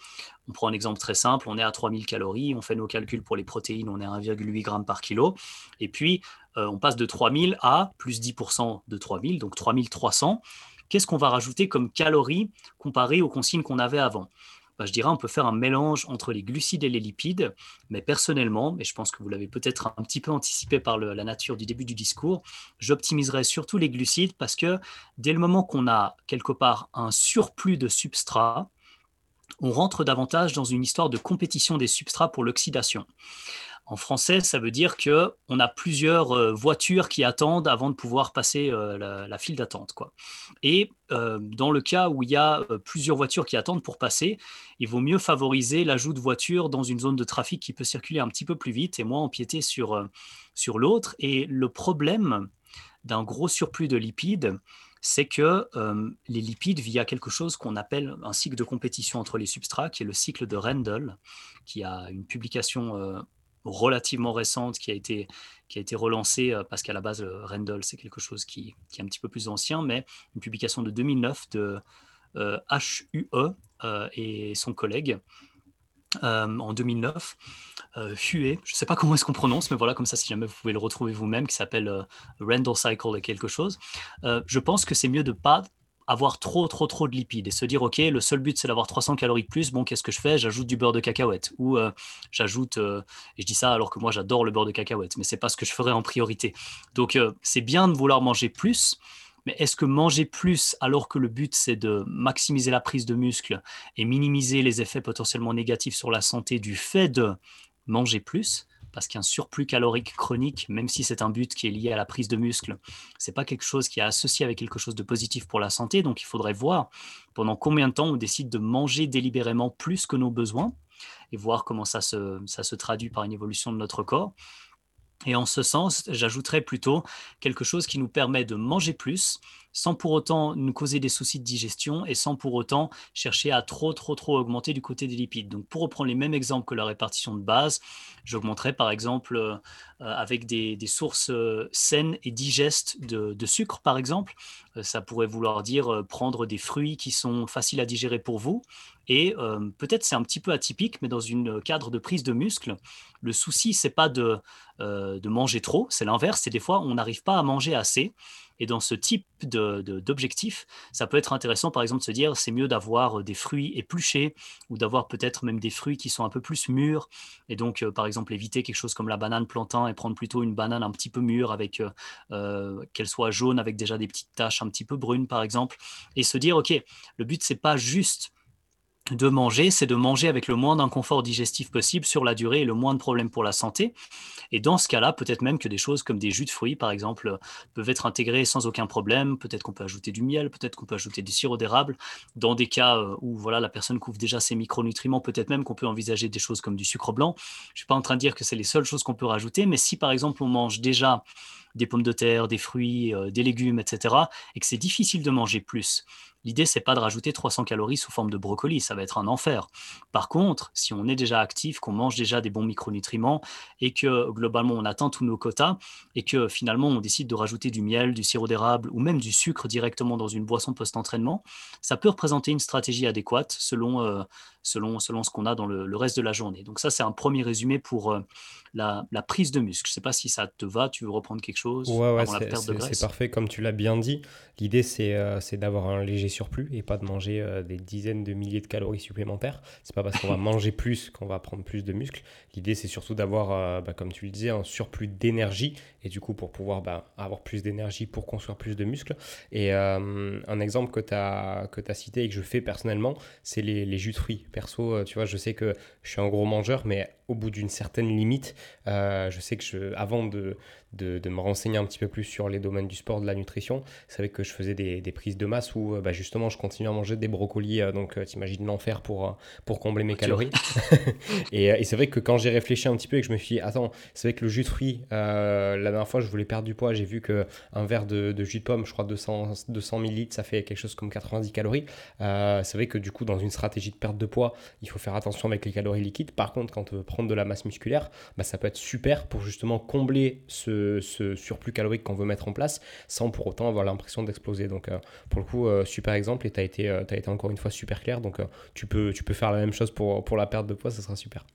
On prend un exemple très simple, on est à 3000 calories, on fait nos calculs pour les protéines, on est à 1,8 g par kilo. Et puis euh, on passe de 3000 à plus 10% de 3000, donc 3300. Qu'est-ce qu'on va rajouter comme calories comparé aux consignes qu'on avait avant? Je dirais on peut faire un mélange entre les glucides et les lipides, mais personnellement, et je pense que vous l'avez peut-être un petit peu anticipé par la nature du début du discours, j'optimiserai surtout les glucides parce que dès le moment qu'on a quelque part un surplus de substrat, on rentre davantage dans une histoire de compétition des substrats pour l'oxydation. En français, ça veut dire que on a plusieurs euh, voitures qui attendent avant de pouvoir passer euh, la, file d'attente. Quoi. Et euh, dans le cas où il y a plusieurs voitures qui attendent pour passer, il vaut mieux favoriser l'ajout de voitures dans une zone de trafic qui peut circuler un petit peu plus vite et moins empiéter sur, sur l'autre. Et le problème d'un gros surplus de lipides, c'est que les lipides, via quelque chose qu'on appelle un cycle de compétition entre les substrats, qui est le cycle de Rendel, qui a une publication relativement récente qui a été, qui a été relancée, euh, parce qu'à la base, Rendell, c'est quelque chose qui, qui, est un petit peu plus ancien, mais une publication de 2009 de HUE euh, et son collègue. Euh, en 2009, HUE, je ne sais pas comment est-ce qu'on prononce, mais voilà, comme ça, si jamais vous pouvez le retrouver vous-même, qui s'appelle Randall Cycle et quelque chose. je pense que c'est mieux de pas avoir trop, trop, trop de lipides et se dire, OK, le seul but, c'est d'avoir 300 calories de plus. Bon, qu'est-ce que je fais? J'ajoute du beurre de cacahuète ou euh, j'ajoute, euh, et je dis ça alors que moi, j'adore le beurre de cacahuète, mais c'est pas ce que je ferais en priorité. Donc, euh, c'est bien de vouloir manger plus, mais est-ce que manger plus alors que le but, c'est de maximiser la prise de muscle et minimiser les effets potentiellement négatifs sur la santé du fait de manger plus parce qu'un surplus calorique chronique, même si c'est un but qui est lié à la prise de muscle, c'est pas quelque chose qui est associé avec quelque chose de positif pour la santé. Donc il faudrait voir pendant combien de temps on décide de manger délibérément plus que nos besoins et voir comment ça se, ça se traduit par une évolution de notre corps. Et en ce sens, j'ajouterais plutôt quelque chose qui nous permet de manger plus sans pour autant nous causer des soucis de digestion et sans pour autant chercher à trop, trop, trop augmenter du côté des lipides. Donc, pour reprendre les mêmes exemples que la répartition de base, j'augmenterais par exemple euh, avec des, sources euh, saines et digestes de, sucre, par exemple. Euh, ça pourrait vouloir dire prendre des fruits qui sont faciles à digérer pour vous. Et peut-être c'est un petit peu atypique, mais dans une cadre de prise de muscle, le souci, c'est pas de, de manger trop, c'est l'inverse, c'est des fois on n'arrive pas à manger assez. Et dans ce type d'objectif, ça peut être intéressant, par exemple, de se dire c'est mieux d'avoir euh, des fruits épluchés ou d'avoir peut-être même des fruits qui sont un peu plus mûrs. Et donc, euh, par exemple, éviter quelque chose comme la banane plantain et prendre plutôt une banane un petit peu mûre avec euh, qu'elle soit jaune avec déjà des petites taches petit peu brunes, par exemple. Et se dire, OK, le but, c'est pas juste de manger, c'est de manger avec le moins d'inconfort digestif possible sur la durée et le moins de problèmes pour la santé. Et dans ce cas-là, peut-être même que des choses comme des jus de fruits, par exemple, peuvent être intégrés sans aucun problème. Peut-être qu'on peut ajouter du miel, peut-être qu'on peut ajouter du sirop d'érable. Dans des cas euh, où voilà, la personne couvre déjà ses micronutriments, peut-être même qu'on peut envisager des choses comme du sucre blanc. Je ne suis pas en train de dire que c'est les seules choses qu'on peut rajouter, mais si par exemple on mange déjà des pommes de terre, des fruits, euh, des légumes, etc., et que c'est difficile de manger plus, L'idée, c'est pas de rajouter 300 calories sous forme de brocoli, ça va être un enfer. Par contre, si on est déjà actif, qu'on mange déjà des bons micronutriments et que globalement on atteint tous nos quotas et que finalement on décide de rajouter du miel, du sirop d'érable ou même du sucre directement dans une boisson post-entraînement, ça peut représenter une stratégie adéquate selon, euh, selon, selon ce qu'on a dans le, reste de la journée. Donc ça, c'est un premier résumé pour euh, la, prise de muscle. Je ne sais pas si ça te va, tu veux reprendre quelque chose Ouais, ouais c'est parfait, comme tu l'as bien dit. L'idée, c'est euh, d'avoir un léger surplus et pas de manger euh, des dizaines de milliers de calories supplémentaires. C'est pas parce qu'on va manger plus qu'on va prendre plus de muscles. L'idée, c'est surtout d'avoir, bah, comme tu le disais, un surplus d'énergie et du coup, pour pouvoir bah, avoir plus d'énergie pour construire plus de muscles. Et un exemple que tu as, as cité et que je fais personnellement, c'est les, les jus de fruits perso, euh, tu vois, je sais que je suis un gros mangeur, mais au bout d'une certaine limite, euh, je sais que je, avant de, de, me renseigner un petit peu plus sur les domaines du sport, de la nutrition. C'est vrai que je faisais des, prises de masse où euh, bah, justement je continuais à manger des brocolis, euh, donc euh, t'imagines l'enfer pour, pour combler mes calories. et, c'est vrai que quand j'ai réfléchi un petit peu et que je me suis dit, attends, c'est vrai que le jus de fruits, la dernière fois je voulais perdre du poids, j'ai vu qu'un verre de, jus de pomme, je crois 200, 200 ml, ça fait quelque chose comme 90 calories. c'est vrai que du coup, dans une stratégie de perte de poids, il faut faire attention avec les calories liquides. Par contre, quand de la masse musculaire, bah, ça peut être super pour justement combler ce ce, surplus calorique qu'on veut mettre en place sans pour autant avoir l'impression d'exploser. Donc euh, pour le coup, euh, super exemple et tu as, été, euh, as été encore une fois super clair. Donc tu, peux, tu peux faire la même chose pour, pour la perte de poids, ça sera super.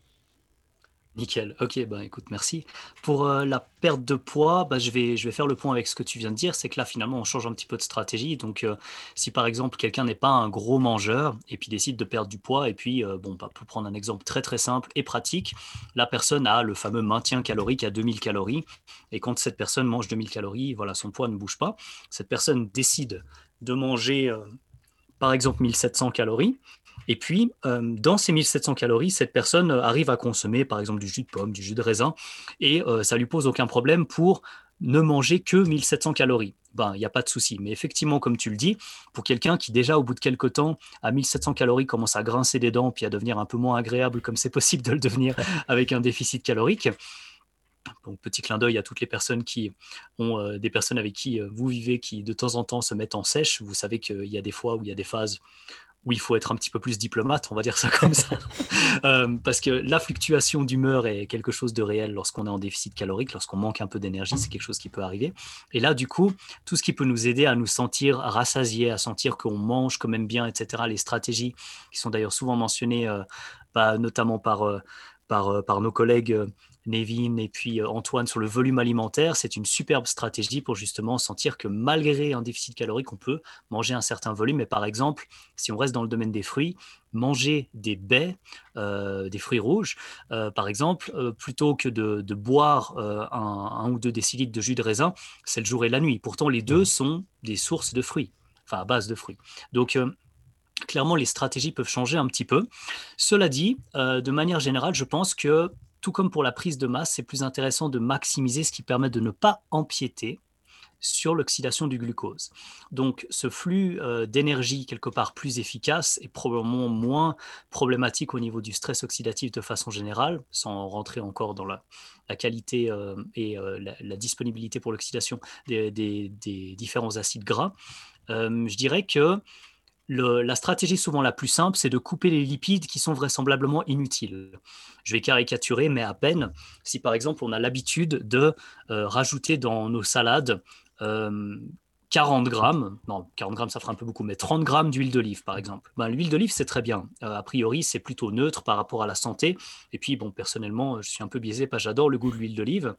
Nickel. Ok, bah écoute, merci. Pour euh, la perte de poids, bah, je, vais, je vais faire le point avec ce que tu viens de dire. C'est que là, finalement, on change un petit peu de stratégie. Donc, euh, si par exemple, quelqu'un n'est pas un gros mangeur et puis décide de perdre du poids, et puis, euh, bon, bah, pour prendre un exemple très très simple et pratique, la personne a le fameux maintien calorique à 2000 calories. Et quand cette personne mange 2000 calories, voilà, son poids ne bouge pas. Cette personne décide de manger, par exemple, 1700 calories. Et puis, euh, dans ces 1700 calories, cette personne euh, arrive à consommer, par exemple, du jus de pomme, du jus de raisin, et euh, ça lui pose aucun problème pour ne manger que 1700 calories. Ben, il n'y a pas de souci. Mais effectivement, comme tu le dis, pour quelqu'un qui déjà, au bout de quelques temps, à 1700 calories, commence à grincer des dents, puis à devenir un peu moins agréable, comme c'est possible de le devenir avec un déficit calorique, donc, petit clin d'œil à toutes les personnes qui ont des personnes avec qui vous vivez, qui de temps en temps se mettent en sèche. Vous savez qu'il y a des fois où il y a des phases où il faut être un petit peu plus diplomate, on va dire ça comme ça. Euh, parce que la fluctuation d'humeur est quelque chose de réel lorsqu'on est en déficit calorique, lorsqu'on manque un peu d'énergie, c'est quelque chose qui peut arriver. Et là, du coup, tout ce qui peut nous aider à nous sentir rassasiés, à sentir qu'on mange quand même bien, etc., les stratégies qui sont d'ailleurs souvent mentionnées, euh, bah, notamment par, euh, par, par, nos collègues Nevin et puis euh, Antoine sur le volume alimentaire, c'est une superbe stratégie pour justement sentir que malgré un déficit calorique, on peut manger un certain volume. Mais par exemple, si on reste dans le domaine des fruits, manger des baies, euh, des fruits rouges, euh, par exemple, plutôt que de, boire un, ou deux décilitres de jus de raisin, c'est le jour et la nuit. Pourtant, les deux sont des sources de fruits, enfin à base de fruits. Donc, clairement, les stratégies peuvent changer un petit peu. Cela dit, de manière générale, je pense que tout comme pour la prise de masse, c'est plus intéressant de maximiser ce qui permet de ne pas empiéter sur l'oxydation du glucose. Donc ce flux euh, d'énergie quelque part plus efficace est probablement moins problématique au niveau du stress oxydatif de façon générale, sans rentrer encore dans la, qualité euh, et euh, la, disponibilité pour l'oxydation des, différents acides gras. je dirais que la stratégie souvent la plus simple, c'est de couper les lipides qui sont vraisemblablement inutiles. Je vais caricaturer, mais à peine. Si par exemple on a l'habitude de rajouter dans nos salades 40 grammes, non, 40 grammes ça fera un peu beaucoup, mais 30 grammes d'huile d'olive par exemple. Ben, L'huile d'olive c'est très bien. Euh, a priori c'est plutôt neutre par rapport à la santé. Et puis bon, personnellement je suis un peu biaisé parce que j'adore le goût de l'huile d'olive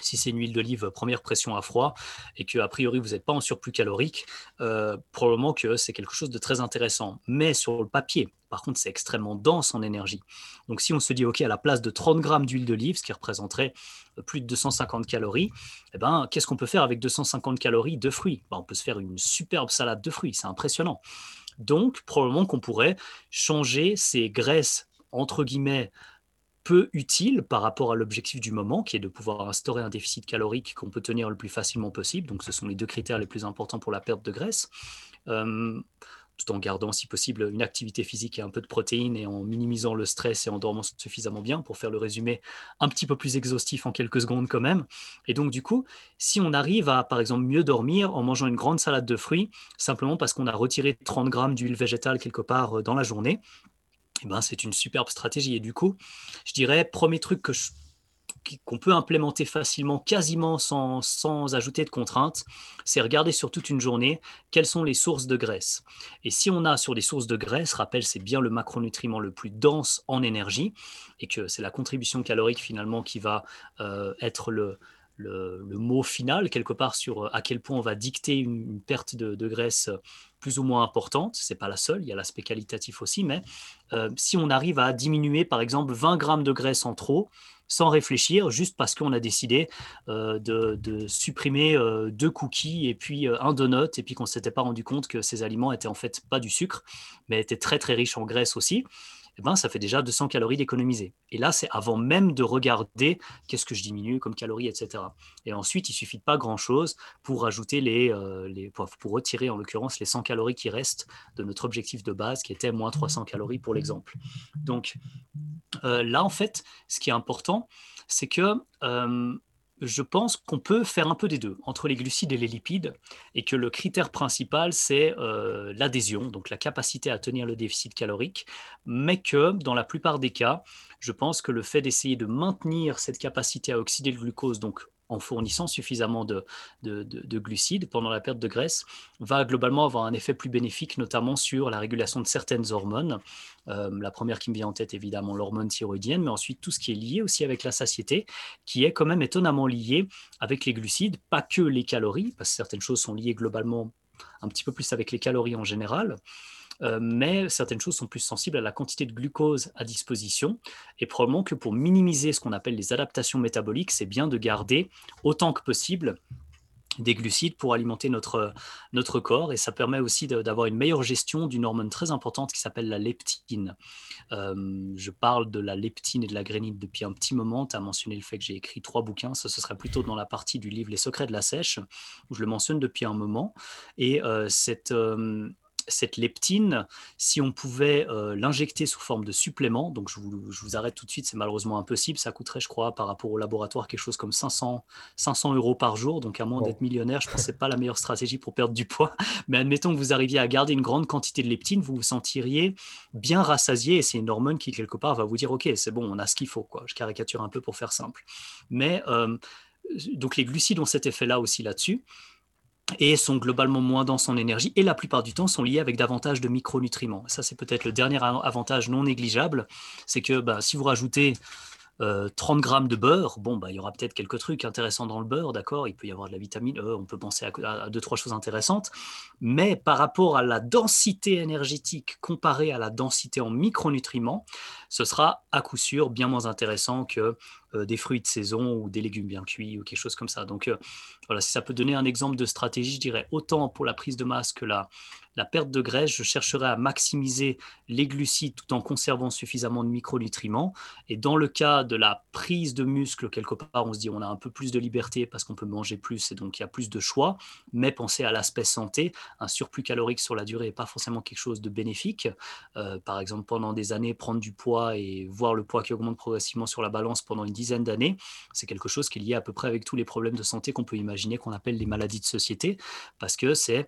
si c'est une huile d'olive première pression à froid et que a priori vous n'êtes pas en surplus calorique, euh, probablement que c'est quelque chose de très intéressant. Mais sur le papier, par contre, c'est extrêmement dense en énergie. Donc si on se dit, OK, à la place de 30 grammes d'huile d'olive, ce qui représenterait euh, plus de 250 calories, eh ben, qu'est-ce qu'on peut faire avec 250 calories de fruits? Ben, On peut se faire une superbe salade de fruits, c'est impressionnant. Donc, probablement qu'on pourrait changer ces graisses, entre guillemets, peu utile par rapport à l'objectif du moment, qui est de pouvoir instaurer un déficit calorique qu'on peut tenir le plus facilement possible. Donc, ce sont les deux critères les plus importants pour la perte de graisse. Euh, tout en gardant, si possible, une activité physique et un peu de protéines et en minimisant le stress et en dormant suffisamment bien pour faire le résumé un petit peu plus exhaustif en quelques secondes quand même. Et donc, du coup, si on arrive à, par exemple, mieux dormir en mangeant une grande salade de fruits, simplement parce qu'on a retiré 30 grammes d'huile végétale quelque part euh, dans la journée, eh ben, c'est une superbe stratégie. Et du coup, je dirais, premier truc qu'on peut implémenter facilement, quasiment sans, ajouter de contraintes, c'est regarder sur toute une journée quelles sont les sources de graisse. Et si on a sur des sources de graisse, rappelle, c'est bien le macronutriment le plus dense en énergie, et que c'est la contribution calorique finalement qui va euh, être le, le, mot final, quelque part, sur euh, à quel point on va dicter une, perte de, graisse plus ou moins importante. Ce n'est pas la seule, il y a l'aspect qualitatif aussi, mais euh, si on arrive à diminuer, par exemple, 20 grammes de graisse en trop, sans réfléchir, juste parce qu'on a décidé euh, de, supprimer deux cookies et puis un donut, et puis qu'on ne s'était pas rendu compte que ces aliments étaient en fait pas du sucre, mais étaient très très riches en graisse aussi, eh ben, ça fait déjà 200 calories d'économiser. Et là, c'est avant même de regarder qu'est-ce que je diminue comme calories, etc. Et ensuite, il suffit pas grand-chose pour ajouter les, euh, retirer en l'occurrence les 100 calories qui restent de notre objectif de base, qui était moins 300 calories pour l'exemple. Donc euh, là, en fait, ce qui est important, c'est que euh, je pense qu'on peut faire un peu des deux, entre les glucides et les lipides, et que le critère principal, c'est euh, l'adhésion, donc la capacité à tenir le déficit calorique, mais que dans la plupart des cas, je pense que le fait d'essayer de maintenir cette capacité à oxyder le glucose, donc en fournissant suffisamment de, glucides pendant la perte de graisse, va globalement avoir un effet plus bénéfique, notamment sur la régulation de certaines hormones. Euh, la première qui me vient en tête, évidemment, l'hormone thyroïdienne, mais ensuite tout ce qui est lié aussi avec la satiété, qui est quand même étonnamment lié avec les glucides, pas que les calories, parce que certaines choses sont liées globalement un petit peu plus avec les calories en général. Euh, mais certaines choses sont plus sensibles à la quantité de glucose à disposition. Et probablement que pour minimiser ce qu'on appelle les adaptations métaboliques, c'est bien de garder autant que possible des glucides pour alimenter notre, notre corps et ça permet aussi d'avoir une meilleure gestion d'une hormone très importante qui s'appelle la leptine. Euh, je parle de la leptine et de la grénite depuis un petit moment. Tu as mentionné le fait que j'ai écrit trois bouquins. Ça, ce serait plutôt dans la partie du livre Les secrets de la sèche, où je le mentionne depuis un moment. Et euh, cette, cette leptine, si on pouvait euh, l'injecter sous forme de supplément, donc je vous, arrête tout de suite, c'est malheureusement impossible, ça coûterait, je crois, par rapport au laboratoire, quelque chose comme 500, 500 euros par jour, donc à moins d'être millionnaire, je pense que ce pas la meilleure stratégie pour perdre du poids, mais admettons que vous arriviez à garder une grande quantité de leptine, vous vous sentiriez bien rassasié, et c'est une hormone qui, quelque part, va vous dire, OK, c'est bon, on a ce qu'il faut, quoi. je caricature un peu pour faire simple. Mais, euh, donc les glucides ont cet effet-là aussi là-dessus et sont globalement moins denses en énergie et la plupart du temps sont liés avec davantage de micronutriments. Ça, c'est peut-être le dernier avantage non négligeable, c'est que bah, si vous rajoutez 30 euh, grammes de beurre, bon, bah, il y aura peut-être quelques trucs intéressants dans le beurre, d'accord Il peut y avoir de la vitamine E, on peut penser à, deux, trois choses intéressantes. Mais par rapport à la densité énergétique comparée à la densité en micronutriments, ce sera à coup sûr bien moins intéressant que euh, des fruits de saison ou des légumes bien cuits ou quelque chose comme ça. Donc euh, voilà, si ça peut donner un exemple de stratégie, je dirais autant pour la prise de masse que la, la perte de graisse, je chercherai à maximiser les glucides tout en conservant suffisamment de micronutriments. Et dans le cas de la prise de muscle, quelque part, on se dit on a un peu plus de liberté parce qu'on peut manger plus et donc il y a plus de choix. Mais pensez à l'aspect santé. Un surplus calorique sur la durée n'est pas forcément quelque chose de bénéfique. Euh, par exemple, pendant des années, prendre du poids et voir le poids qui augmente progressivement sur la balance pendant une dizaine d'années, c'est quelque chose qui est lié à peu près avec tous les problèmes de santé qu'on peut imaginer, qu'on appelle les maladies de société, parce que c'est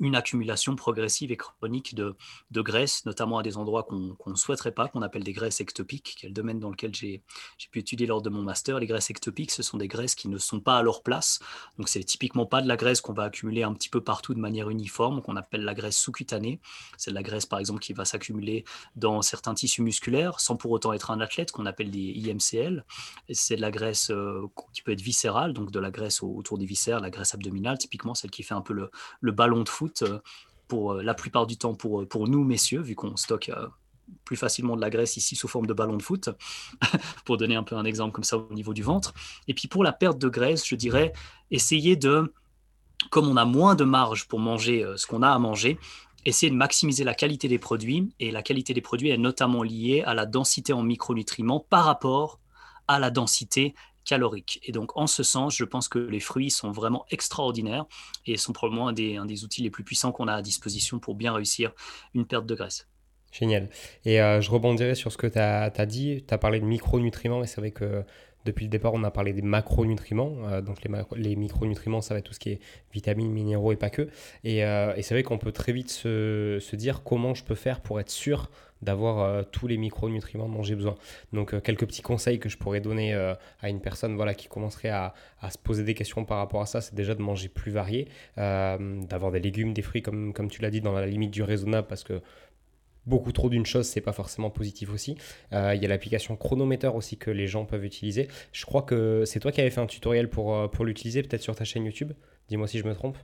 une accumulation progressive et chronique de, graisse, notamment à des endroits qu'on ne souhaiterait pas, qu'on appelle des graisses ectopiques, qui est le domaine dans lequel j'ai pu étudier lors de mon master. Les graisses ectopiques, ce sont des graisses qui ne sont pas à leur place. Donc, c'est typiquement pas de la graisse qu'on va accumuler un petit peu partout de manière uniforme, qu'on appelle la graisse sous-cutanée. C'est de la graisse, par exemple, qui va s'accumuler dans certains tissus musculaires, sans pour autant être un athlète, qu'on appelle des IMCL. C'est de la graisse euh, qui peut être viscérale, donc de la graisse autour des viscères, la graisse abdominale, typiquement celle qui fait un peu le, le ballon de foot euh, pour euh, la plupart du temps pour, euh, pour nous, messieurs, vu qu'on stocke plus facilement de la graisse ici sous forme de ballon de foot, pour donner un peu un exemple comme ça au niveau du ventre. Et puis pour la perte de graisse, je dirais, essayer de, comme on a moins de marge pour manger ce qu'on a à manger, essayer de maximiser la qualité des produits. Et la qualité des produits est notamment liée à la densité en micronutriments par rapport à la densité calorique. Et donc, en ce sens, je pense que les fruits sont vraiment extraordinaires et sont probablement un des, outils les plus puissants qu'on a à disposition pour bien réussir une perte de graisse. Génial. Et euh, je rebondirai sur ce que tu as, dit. Tu as parlé de micronutriments et c'est vrai que depuis le départ, on a parlé des macronutriments. Euh, donc les, micronutriments, ça va être tout ce qui est vitamines, minéraux et pas que. Et, euh, c'est vrai qu'on peut très vite se, dire comment je peux faire pour être sûr d'avoir euh, tous les micronutriments dont j'ai besoin. Donc euh, quelques petits conseils que je pourrais donner euh, à une personne voilà, qui commencerait à, se poser des questions par rapport à ça, c'est déjà de manger plus varié, d'avoir des légumes, des fruits comme, tu l'as dit, dans la limite du raisonnable parce que beaucoup trop d'une chose, c'est pas forcément positif aussi. Il y a l'application chronomètre aussi que les gens peuvent utiliser. Je crois que c'est toi qui avais fait un tutoriel pour l'utiliser, peut-être sur ta chaîne YouTube? Dis-moi si je me trompe.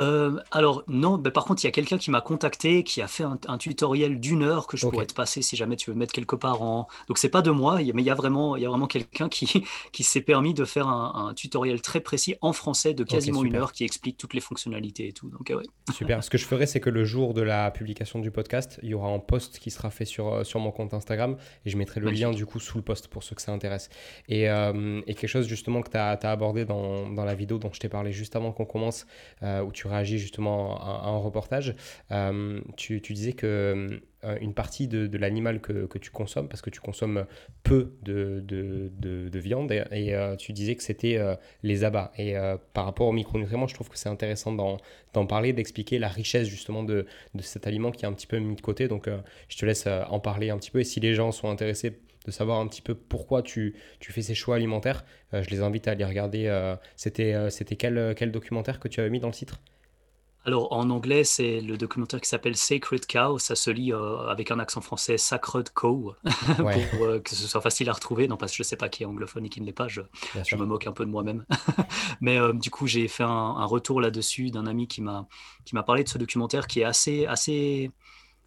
Euh, alors non, mais par contre, il y a quelqu'un qui m'a contacté, qui a fait un, tutoriel d'une heure que je pourrais te passer si jamais tu veux mettre quelque part en. Donc c'est pas de moi, mais il y a vraiment, il y a vraiment quelqu'un qui, qui s'est permis de faire un, tutoriel très précis en français de quasiment une heure qui explique toutes les fonctionnalités et tout. Donc ouais. Super. Ce que je ferai, c'est que le jour de la publication du podcast, il y aura un post qui sera fait sur, euh, sur mon compte Instagram et je mettrai le lien du coup sous le post pour ceux que ça intéresse. Et, euh, et quelque chose justement que tu as, as, abordé dans, dans, la vidéo dont je t'ai parlé juste avant qu'on commence, où tu réagis justement à, un reportage, euh, tu, disais que euh, une partie de, l'animal que, tu consommes, parce que tu consommes peu de, de, viande, et, euh, tu disais que c'était les abats. Et par rapport aux micronutriments, je trouve que c'est intéressant d'en parler, d'expliquer la richesse justement de, cet aliment qui est un petit peu mis de côté. Donc je te laisse en parler un petit peu, et si les gens sont intéressés de savoir un petit peu pourquoi tu, fais ces choix alimentaires. je les invite à aller regarder. C'était quel documentaire que tu avais mis dans le titre? Alors en anglais, c'est le documentaire qui s'appelle Sacred Cow. Ça se lit euh, avec un accent français Sacred Cow pour euh, que ce soit facile à retrouver. Non, parce que je ne sais pas qui est anglophone et qui ne l'est pas. Je, me moque un peu de moi-même. Mais euh, du coup, j'ai fait un, un retour là-dessus d'un ami qui m'a qui m'a parlé de ce documentaire qui est assez assez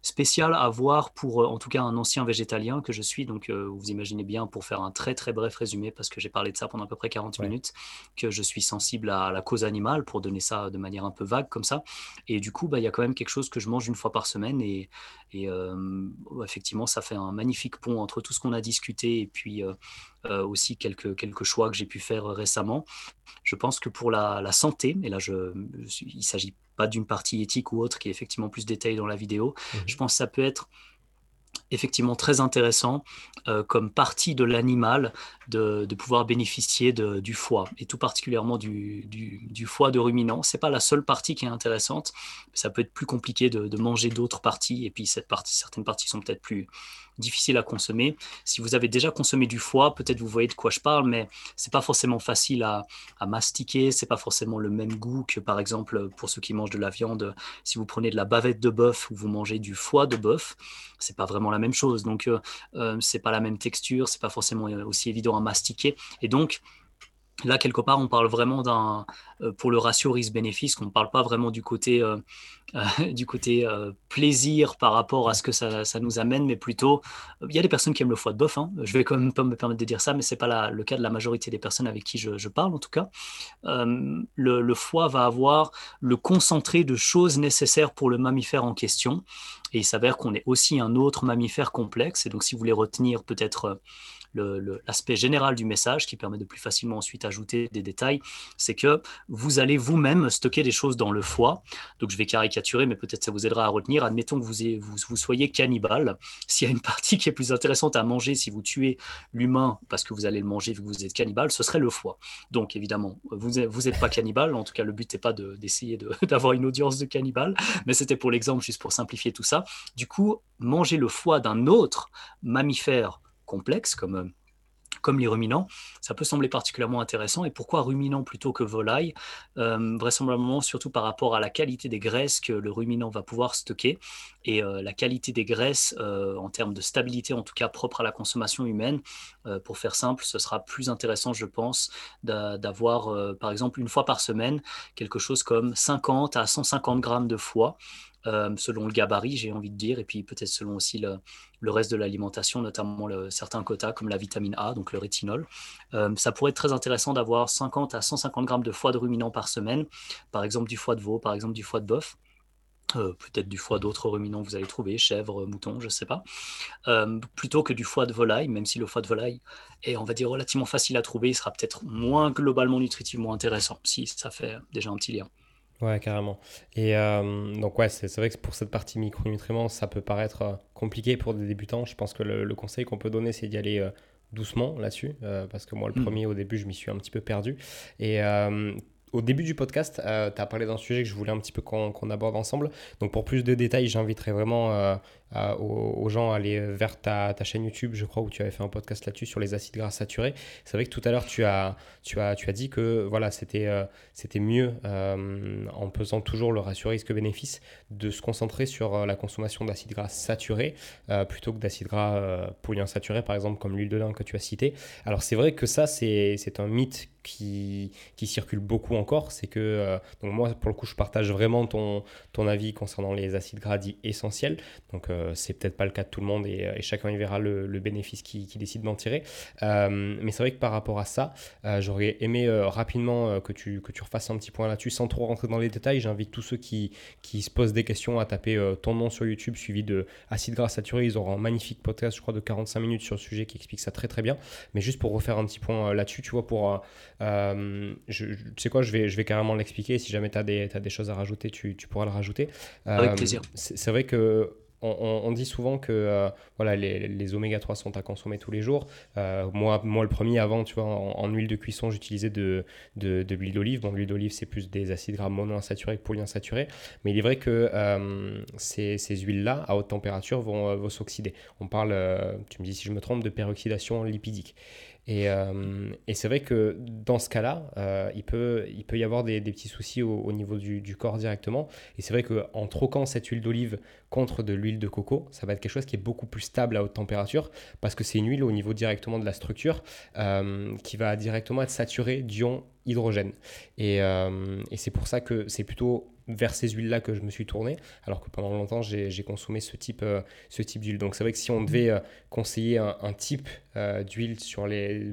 spécial à voir pour, euh, en tout cas, un ancien végétalien que je suis. Donc, euh, vous imaginez bien, pour faire un très très bref résumé, parce que j'ai parlé de ça pendant à peu près 40 minutes, que je suis sensible à la cause animale, pour donner ça de manière un peu vague comme ça. Et du coup, bah, il y a quand même quelque chose que je mange une fois par semaine. Et, et euh, effectivement, ça fait un magnifique pont entre tout ce qu'on a discuté et puis aussi quelques, quelques choix que j'ai pu faire récemment. Je pense que pour la, la santé, et là, je, il s'agit d'une partie éthique ou autre qui est effectivement plus détaillée dans la vidéo. Mhm. Je pense que ça peut être effectivement très intéressant euh, comme partie de l'animal de, pouvoir bénéficier de, du foie et tout particulièrement du, du, foie de ruminant. C'est pas la seule partie qui est intéressante. Ça peut être plus compliqué de, de manger d'autres parties et puis cette partie, certaines parties sont peut-être plus difficile à consommer. Si vous avez déjà consommé du foie, peut-être vous voyez de quoi je parle, mais c'est pas forcément facile à, à mastiquer, c'est pas forcément le même goût que par exemple pour ceux qui mangent de la viande, si vous prenez de la bavette de bœuf ou vous mangez du foie de bœuf, c'est pas vraiment la même chose. Donc euh, euh, c'est pas la même texture, c'est pas forcément aussi évident à mastiquer. Et donc Là, quelque part, on parle vraiment d'un, euh, pour le ratio risque-bénéfice, qu'on ne parle pas vraiment du côté, euh, euh, du côté plaisir par rapport à ce que ça, nous amène, mais plutôt, il y a des personnes qui aiment le foie de bœuf, hein. je vais quand même pas me permettre de dire ça, mais ce n'est pas le cas de la majorité des personnes avec qui je, parle, en tout cas. Le, foie va avoir le concentré de choses nécessaires pour le mammifère en question, et il s'avère qu'on est aussi un autre mammifère complexe, et donc si vous voulez retenir peut-être l'aspect général du message qui permet de plus facilement ensuite ajouter des détails, c'est que vous allez vous-même stocker des choses dans le foie. Donc je vais caricaturer, mais peut-être ça vous aidera à retenir. Admettons que vous, vous, soyez cannibale. S'il y a une partie qui est plus intéressante à manger si vous tuez l'humain parce que vous allez le manger vu que vous êtes cannibale, ce serait le foie. Donc évidemment, vous n'êtes pas cannibale. En tout cas, le but n'est pas d'essayer d'avoir une audience de cannibale, mais c'était pour l'exemple, juste pour simplifier tout ça. Du coup, manger le foie d'un autre mammifère complexes comme, euh, comme les ruminants, ça peut sembler particulièrement intéressant. Et pourquoi ruminant plutôt que volaille? Euh, Vraisemblablement surtout par rapport à la qualité des graisses que le ruminant va pouvoir stocker et euh, la qualité des graisses en termes de stabilité, en tout cas propre à la consommation humaine. pour faire simple, ce sera plus intéressant, je pense, d'avoir par exemple une fois par semaine quelque chose comme 50 à 150 grammes de foie. Selon le gabarit, j'ai envie de dire, et puis peut-être selon aussi le, reste de l'alimentation, notamment certains quotas comme la vitamine A, donc le rétinol. Euh, ça pourrait être très intéressant d'avoir 50 à 150 grammes de foie de ruminant par semaine, par exemple du foie de veau, par exemple du foie de bœuf. Euh, peut-être du foie d'autres ruminants vous allez trouver, chèvre, mouton, je ne sais pas, euh, plutôt que du foie de volaille, même si le foie de volaille est, on va dire, relativement facile à trouver, il sera peut-être moins globalement nutritivement intéressant, si ça fait déjà un petit lien. Ouais, carrément. Et euh, donc, ouais, c'est vrai que pour cette partie micronutriments, ça peut paraître euh, compliqué pour des débutants. Je pense que le, conseil qu'on peut donner, c'est d'y aller euh, doucement là-dessus, parce que moi, le mmh. premier, au début, je m'y suis un petit peu perdu. Et au début du podcast, euh, tu as parlé d'un sujet que je voulais un petit peu qu'on aborde ensemble. Donc pour plus de détails, j'inviterai vraiment euh, aux, gens aller vers ta, chaîne YouTube, je crois, où tu avais fait un podcast là-dessus sur les acides gras saturés. C'est vrai que tout à l'heure, tu as, tu, as, tu as dit que voilà, c'était euh, c'était mieux, en pesant toujours le ratio risque-bénéfice, de se concentrer sur la consommation d'acides gras saturés plutôt que d'acides gras polyinsaturés, par exemple, comme l'huile de lin que tu as cité. Alors c'est vrai que ça, c'est un mythe qui, qui circule beaucoup encore, c'est que, euh, donc moi pour le coup je partage vraiment ton, ton avis concernant les acides gras dits essentiels, donc euh, c'est peut-être pas le cas de tout le monde et, et chacun y verra le, le bénéfice qui, qui décide d'en tirer, euh, mais c'est vrai que par rapport à ça, j'aurais aimé rapidement que, tu, que tu refasses un petit point là-dessus sans trop rentrer dans les détails, j'invite tous ceux qui, qui se posent des questions à taper ton nom sur YouTube suivi de acides gras saturés, ils auront un magnifique podcast je crois de 45 minutes sur le sujet qui explique ça très très bien, mais juste pour refaire un petit point là-dessus, tu vois, pour euh, je, tu sais quoi, je vais, je vais carrément l'expliquer. Si jamais tu as, as, des choses à rajouter, tu, tu pourras le rajouter. Avec euh, plaisir. C'est vrai que on, dit souvent que euh, voilà, les, oméga 3 sont à consommer tous les jours. moi, moi, le premier, avant, tu vois, en, huile de cuisson, j'utilisais de, de, l'huile d'olive. Bon, l'huile d'olive, c'est plus des acides gras monoinsaturés que polyinsaturés. Mais il est vrai que ces, ces huiles-là, à haute température, vont, vont s'oxyder. On parle, tu me dis si je me trompe, de peroxydation lipidique. Euh, et, c'est vrai que dans ce cas-là, euh, il, peut, il peut y avoir des, petits soucis au, niveau du, corps directement. Et c'est vrai qu'en troquant cette huile d'olive contre de l'huile de coco, ça va être quelque chose qui est beaucoup plus stable à haute température parce que c'est une huile au niveau directement de la structure euh, qui va directement être saturée d'ions hydrogène. Et, et c'est pour ça que c'est plutôt vers ces huiles-là que je me suis tourné, alors que pendant longtemps, j'ai consommé ce type, euh, ce type d'huile. Donc c'est vrai que si on devait euh, conseiller un, type euh, d'huile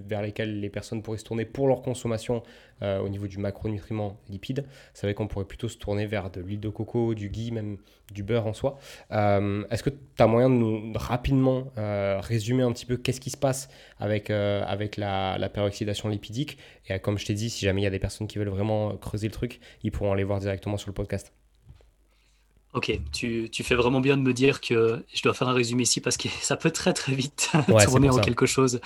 vers lesquelles les personnes pourraient se tourner pour leur consommation euh, au niveau du macronutriment lipide, c'est vrai qu'on pourrait plutôt se tourner vers de l'huile de coco, du ghee, même du beurre en soi. Euh, est-ce que tu as moyen de nous rapidement euh, résumer un petit peu qu'est-ce qui se passe avec, avec la, la, peroxydation lipidique? Et comme je t'ai dit, si jamais il y a des personnes qui veulent vraiment creuser le truc, ils pourront aller voir directement sur le podcast. Ok, tu, fais vraiment bien de me dire que je dois faire un résumé ici parce que ça peut très très vite tourner en quelque chose.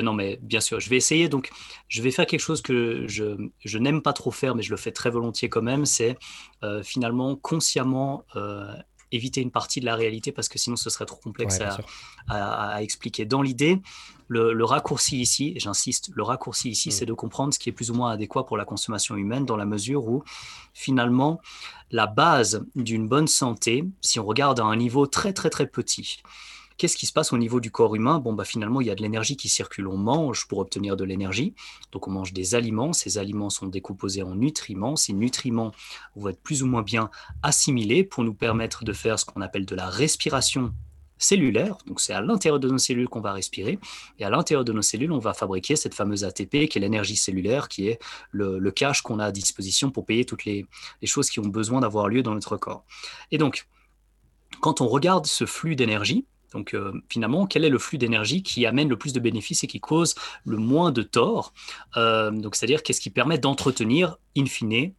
Non mais bien sûr, je vais essayer. Donc je vais faire quelque chose que je, n'aime pas trop faire mais je le fais très volontiers quand même. C'est euh, finalement consciemment euh, éviter une partie de la réalité parce que sinon ce serait trop complexe à, expliquer. Dans l'idée, le, raccourci ici, j'insiste, le raccourci ici, mm. c'est de comprendre ce qui est plus ou moins adéquat pour la consommation humaine dans la mesure où finalement la base d'une bonne santé, si on regarde à un niveau très très très petit, Qu'est-ce qui se passe au niveau du corps humain? Bon, bah, finalement, il y a de l'énergie qui circule. On mange pour obtenir de l'énergie. Donc, on mange des aliments. Ces aliments sont décomposés en nutriments. Ces nutriments vont être plus ou moins bien assimilés pour nous permettre de faire ce qu'on appelle de la respiration cellulaire. Donc, c'est à l'intérieur de nos cellules qu'on va respirer. Et à l'intérieur de nos cellules, on va fabriquer cette fameuse ATP qui est l'énergie cellulaire, qui est le, cash qu'on a à disposition pour payer toutes les, les choses qui ont besoin d'avoir lieu dans notre corps. Et donc, quand on regarde ce flux d'énergie, donc euh, finalement, quel est le flux d'énergie qui amène le plus de bénéfices et qui cause le moins de tort euh, c'est-à-dire qu'est-ce qui permet d'entretenir, in fine,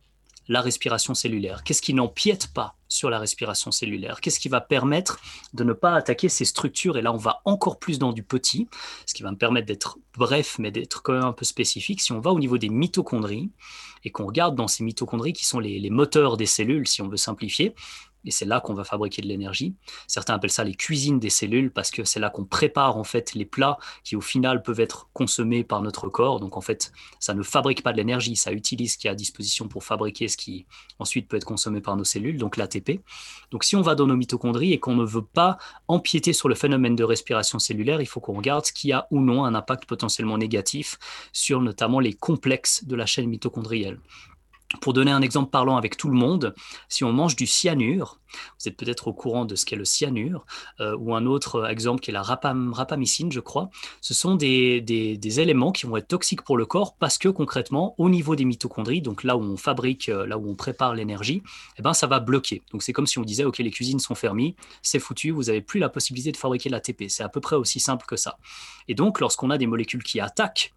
la respiration cellulaire? Qu'est-ce qui n'empiète pas sur la respiration cellulaire? Qu'est-ce qui va permettre de ne pas attaquer ces structures? Et là, on va encore plus dans du petit, ce qui va me permettre d'être bref, mais d'être quand même un peu spécifique. Si on va au niveau des mitochondries et qu'on regarde dans ces mitochondries qui sont les moteurs des cellules, si on veut simplifier, et c'est là qu'on va fabriquer de l'énergie. Certains appellent ça les cuisines des cellules parce que c'est là qu'on prépare en fait les plats qui au final peuvent être consommés par notre corps. Donc en fait, ça ne fabrique pas de l'énergie, ça utilise ce qui est à disposition pour fabriquer ce qui ensuite peut être consommé par nos cellules, donc l'ATP. Donc si on va dans nos mitochondries et qu'on ne veut pas empiéter sur le phénomène de respiration cellulaire, il faut qu'on regarde ce qui a ou non un impact potentiellement négatif sur notamment les complexes de la chaîne mitochondrielle. Pour donner un exemple parlant avec tout le monde, si on mange du cyanure, vous êtes peut-être au courant de ce qu'est le cyanure, euh, ou un autre exemple qui est la rapamycine, je crois, ce sont des, éléments qui vont être toxiques pour le corps parce que concrètement, au niveau des mitochondries, donc là où on fabrique, euh, là où on prépare l'énergie, eh ben, ça va bloquer. Donc c'est comme si on disait, OK, les cuisines sont fermées, c'est foutu, vous n'avez plus la possibilité de fabriquer l'ATP. C'est à peu près aussi simple que ça. Et donc, lorsqu'on a des molécules qui attaquent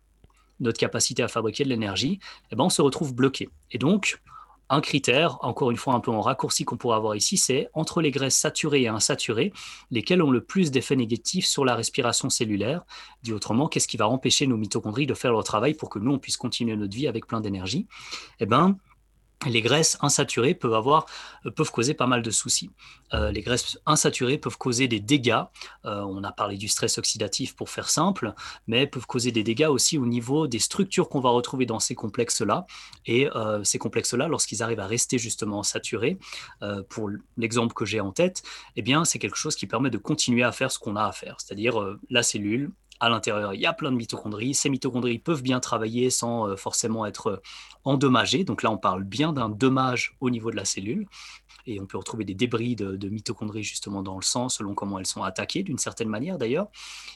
notre capacité à fabriquer de l'énergie, eh ben, on se retrouve bloqué. Et donc, un critère, encore une fois un peu en raccourci qu'on pourrait avoir ici, c'est entre les graisses saturées et insaturées, lesquelles ont le plus d'effets négatifs sur la respiration cellulaire. Dit autrement, qu'est-ce qui va empêcher nos mitochondries de faire leur travail pour que nous, on puisse continuer notre vie avec plein d'énergie? Eh ben, les graisses insaturées peuvent, avoir, euh, peuvent causer pas mal de soucis. Euh, les graisses insaturées peuvent causer des dégâts. Euh, on a parlé du stress oxydatif pour faire simple, mais peuvent causer des dégâts aussi au niveau des structures qu'on va retrouver dans ces complexes-là. Et ces complexes-là, lorsqu'ils arrivent à rester justement saturés, pour l'exemple que j'ai en tête, eh bien, c'est quelque chose qui permet de continuer à faire ce qu'on a à faire, c'est-à-dire la cellule à l'intérieur, il y a plein de mitochondries. Ces mitochondries peuvent bien travailler sans euh, forcément être euh, endommagées. Donc là, on parle bien d'un dommage au niveau de la cellule. Et on peut retrouver des débris de, mitochondries justement dans le sang, selon comment elles sont attaquées, d'une certaine manière d'ailleurs.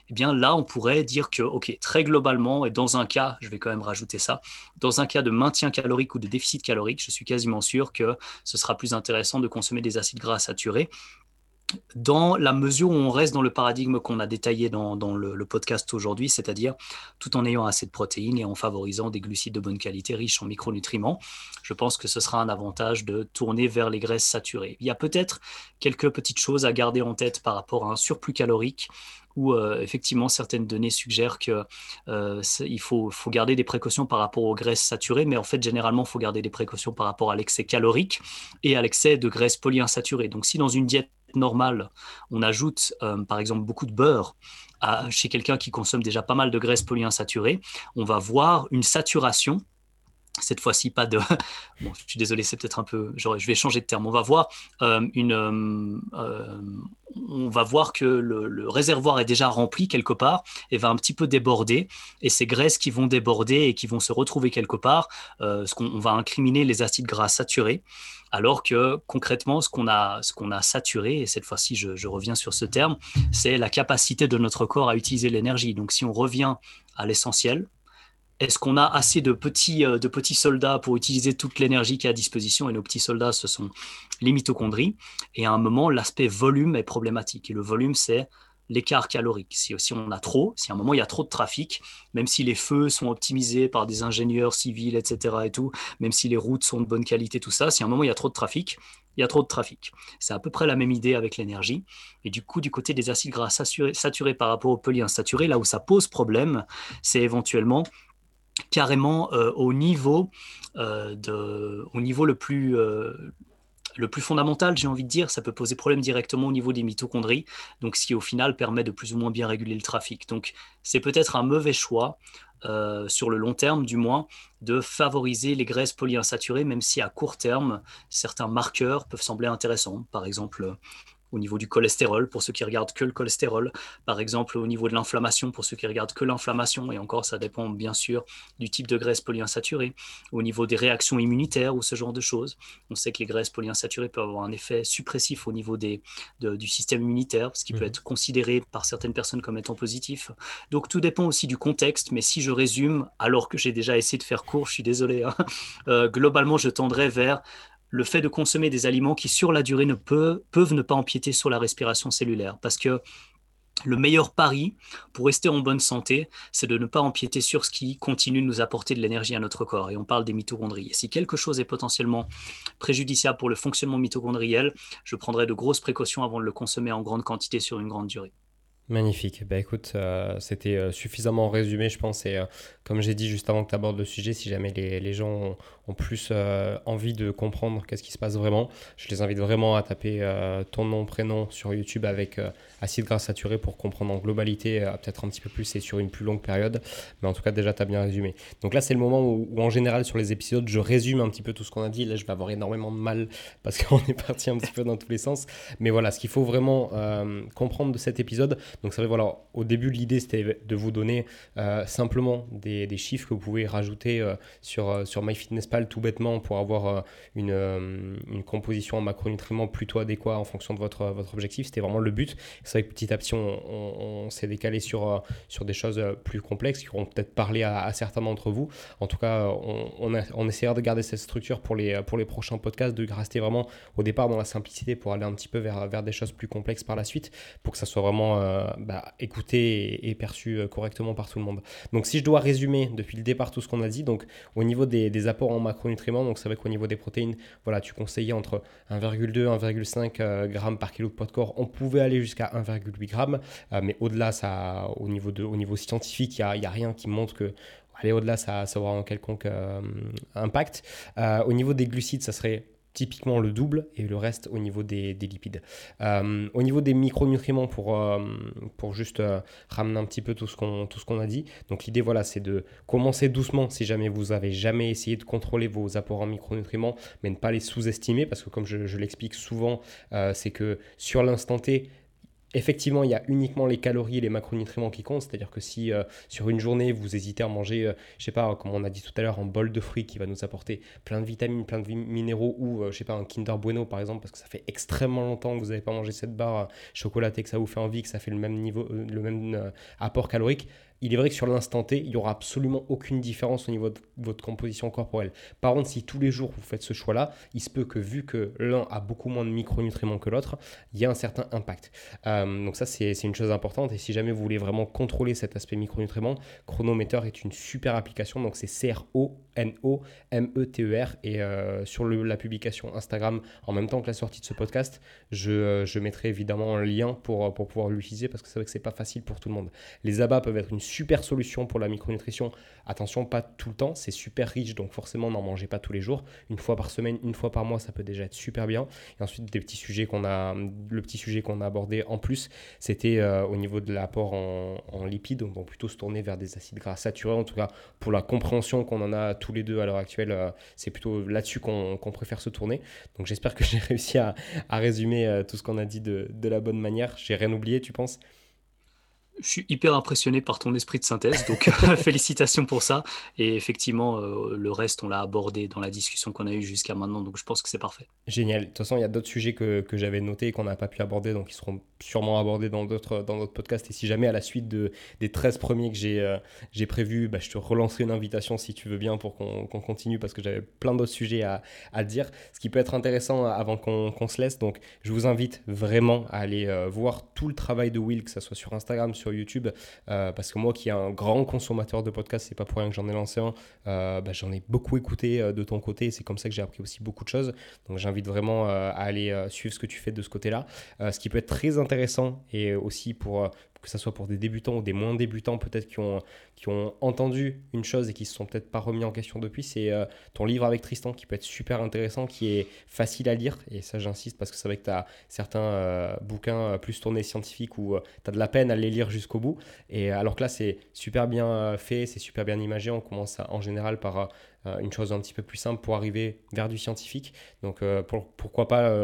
Eh bien là, on pourrait dire que, OK, très globalement, et dans un cas, je vais quand même rajouter ça, dans un cas de maintien calorique ou de déficit calorique, je suis quasiment sûr que ce sera plus intéressant de consommer des acides gras saturés dans la mesure où on reste dans le paradigme qu'on a détaillé dans, le, podcast aujourd'hui, c'est-à-dire tout en ayant assez de protéines et en favorisant des glucides de bonne qualité riches en micronutriments, je pense que ce sera un avantage de tourner vers les graisses saturées. Il y a peut-être quelques petites choses à garder en tête par rapport à un surplus calorique où euh, effectivement certaines données suggèrent qu'il euh, faut, garder des précautions par rapport aux graisses saturées, mais en fait généralement il faut garder des précautions par rapport à l'excès calorique et à l'excès de graisses polyinsaturées. Donc si dans une diète normale on ajoute euh, par exemple beaucoup de beurre chez quelqu'un qui consomme déjà pas mal de graisses polyinsaturées, on va voir une saturation cette fois-ci pas de bon je suis désolé c'est peut-être un peu je vais changer de terme. On va voir euh, une euh, on va voir que le, réservoir est déjà rempli quelque part et va un petit peu déborder. Et ces graisses qui vont déborder et qui vont se retrouver quelque part euh, ce qu'on va incriminer les acides gras saturés. Alors que concrètement ce qu'on a ce a saturé et cette fois-ci je reviens sur ce terme c'est la capacité de notre corps à utiliser l'énergie. Donc si on revient à l'essentiel est-ce qu'on a assez de petits, euh, de petits soldats pour utiliser toute l'énergie qui est à disposition? Et nos petits soldats, ce sont les mitochondries. Et à un moment, l'aspect volume est problématique. Et le volume, c'est l'écart calorique. Si, si, on a trop, si à un moment il y a trop de trafic, même si les feux sont optimisés par des ingénieurs civils, etc. et tout, même si les routes sont de bonne qualité, tout ça, si à un moment il y a trop de trafic, il y a trop de trafic. C'est à peu près la même idée avec l'énergie. Et du coup, du côté des acides gras saturés par rapport aux polyinsaturés, là où ça pose problème, c'est éventuellement carrément euh, au niveau euh, au niveau le plus euh, le plus fondamental, j'ai envie de dire, ça peut poser problème directement au niveau des mitochondries, donc ce qui au final permet de plus ou moins bien réguler le trafic. Donc c'est peut-être un mauvais choix, sur le long terme du moins, de favoriser les graisses polyinsaturées, même si à court terme, certains marqueurs peuvent sembler intéressants. Par exemple, au niveau du cholestérol, pour ceux qui regardent que le cholestérol, par exemple au niveau de l'inflammation, pour ceux qui regardent que l'inflammation, et encore ça dépend bien sûr du type de graisse polyinsaturée, au niveau des réactions immunitaires ou ce genre de choses. On sait que les graisses polyinsaturées peuvent avoir un effet suppressif au niveau des, du système immunitaire, ce qui peut mhm. être considéré par certaines personnes comme étant positif. Donc tout dépend aussi du contexte, mais si je résume, alors que j'ai déjà essayé de faire court, je suis désolé, hein, euh, globalement je tendrais vers le fait de consommer des aliments qui, sur la durée, ne peuvent, ne pas empiéter sur la respiration cellulaire. Parce que le meilleur pari pour rester en bonne santé, c'est de ne pas empiéter sur ce qui continue de nous apporter de l'énergie à notre corps. Et on parle des mitochondries. Et si quelque chose est potentiellement préjudiciable pour le fonctionnement mitochondriel, je prendrai de grosses précautions avant de le consommer en grande quantité sur une grande durée. Magnifique. Bah écoute, euh, c'était euh, suffisamment résumé, je pense. Et euh, comme j'ai dit juste avant que tu abordes le sujet, si jamais les, les gens ont, plus envie de comprendre qu'est-ce qui se passe vraiment, je les invite vraiment à taper ton nom, prénom sur YouTube avec acide gras saturé pour comprendre en globalité, peut-être un petit peu plus et sur une plus longue période. Mais en tout cas, déjà, tu as bien résumé. Donc là, c'est le moment où, en général, sur les épisodes, je résume un petit peu tout ce qu'on a dit. Là, je vais avoir énormément de mal parce qu'on est parti un petit peu dans tous les sens. Mais voilà, ce qu'il faut vraiment comprendre de cet épisode, donc ça voilà, au début l'idée c'était de vous donner euh, simplement des, des, chiffres que vous pouvez rajouter euh, sur, euh, sur MyFitnessPal tout bêtement pour avoir une, une, composition en macronutriments plutôt adéquate en fonction de votre, votre objectif. C'était vraiment le but. C'est vrai que petit à petit on, s'est décalé sur, sur des choses plus complexes qui auront peut-être parlé à, certains d'entre vous. En tout cas, on, on, essaiera de garder cette structure pour les, pour les prochains podcasts, de rester vraiment au départ dans la simplicité pour aller un petit peu vers, vers des choses plus complexes par la suite pour que ça soit vraiment bah, écouté et, perçu euh, correctement par tout le monde. Donc si je dois résumer depuis le départ tout ce qu'on a dit, donc au niveau des, apports en macronutriments, donc c'est vrai qu'au niveau des protéines, voilà, tu conseillais entre 1,2 1,5 g par kilo de poids de corps. On pouvait aller jusqu'à 1,8 g, euh, mais au-delà, ça, au niveau, de, au niveau scientifique, il n'y a, a, rien qui montre que aller au-delà, ça, ça aura un quelconque euh, impact. au niveau des glucides, ça serait typiquement le double et le reste au niveau des, lipides. Euh, au niveau des micronutriments, pour, euh, pour juste euh, ramener un petit peu tout ce qu'on a dit, donc l'idée voilà, c'est de commencer doucement si jamais vous avez jamais essayé de contrôler vos apports en micronutriments, mais ne pas les sous-estimer parce que comme je l'explique souvent, c'est que sur l'instant T, Effectivement, il y a uniquement les calories et les macronutriments qui comptent, c'est-à-dire que si euh, sur une journée vous hésitez à manger, je euh, je sais pas, comme on a dit tout à l'heure, un bol de fruits qui va nous apporter plein de vitamines, plein de minéraux, ou euh, je sais pas, un Kinder Bueno par exemple, parce que ça fait extrêmement longtemps que vous n'avez pas mangé cette barre chocolatée, que ça vous fait envie, que ça fait le même niveau, le même apport calorique, il est vrai que sur l'instant T, il n'y aura absolument aucune différence au niveau de votre composition corporelle. Par contre, si tous les jours vous faites ce choix-là, il se peut que vu que l'un a beaucoup moins de micronutriments que l'autre, il y a un certain impact. Euh, donc ça, c'est une chose importante. Et si jamais vous voulez vraiment contrôler cet aspect micronutriments, Chronometer est une super application. Donc c'est C-R-O-N-O-M-E-T-E-R. Et euh, sur la publication Instagram, en même temps que la sortie de ce podcast, je, euh, mettrai évidemment un lien pour, pour pouvoir l'utiliser parce que c'est vrai que c'est pas facile pour tout le monde. Les abats peuvent être une super solution pour la micronutrition. Attention, pas tout le temps, c'est super riche, donc forcément n'en mangez pas tous les jours. Une fois par semaine, une fois par mois, ça peut déjà être super bien. Et ensuite, petits sujets qu'on a, le petit sujet qu'on a abordé en plus, c'était euh, au niveau de l'apport en, lipides, donc plutôt se tourner vers des acides gras saturés. En tout cas, pour la compréhension qu'on en a tous les deux à l'heure actuelle, euh, c'est plutôt là-dessus qu'on préfère se tourner. Donc j'espère que j'ai réussi à, résumer euh, tout ce qu'on a dit de la bonne manière. J'ai rien oublié, tu penses? Je suis hyper impressionné par ton esprit de synthèse, donc félicitations pour ça. Et effectivement, euh, le reste, on l'a abordé dans la discussion qu'on a eue jusqu'à maintenant, donc je pense que c'est parfait. Génial. De toute façon, il y a d'autres sujets que, que j'avais notés et qu'on n'a pas pu aborder, donc ils seront sûrement abordés dans d'autres dans d'autres podcasts. Et si jamais, à la suite de, des 13 premiers que j'ai euh, j'ai prévus, bah, je te relancerai une invitation si tu veux bien pour qu'on continue, parce que j'avais plein d'autres sujets à, à, dire. Ce qui peut être intéressant avant qu'on se laisse. Donc, je vous invite vraiment à aller euh, voir tout le travail de Will, que ce soit sur Instagram, sur YouTube, euh, parce que moi qui est un grand consommateur de podcasts, c'est pas pour rien que j'en ai lancé un, euh, bah, j'en ai beaucoup écouté euh, de ton côté, c'est comme ça que j'ai appris aussi beaucoup de choses. Donc j'invite vraiment à aller suivre ce que tu fais de ce côté-là. ce qui peut être très intéressant et aussi pour, que ce soit pour des débutants ou des moins débutants peut-être qui ont, qui ont entendu une chose et qui se sont peut-être pas remis en question depuis, c'est euh, ton livre avec Tristan qui peut être super intéressant, qui est facile à lire. Et ça, j'insiste parce que c'est vrai que tu as certains euh, bouquins euh, plus tournés scientifiques où tu as de la peine à les lire jusqu'au bout. Et alors que là, c'est super bien fait, c'est super bien imagé. On commence en général par une chose un petit peu plus simple pour arriver vers du scientifique. Donc pourquoi pas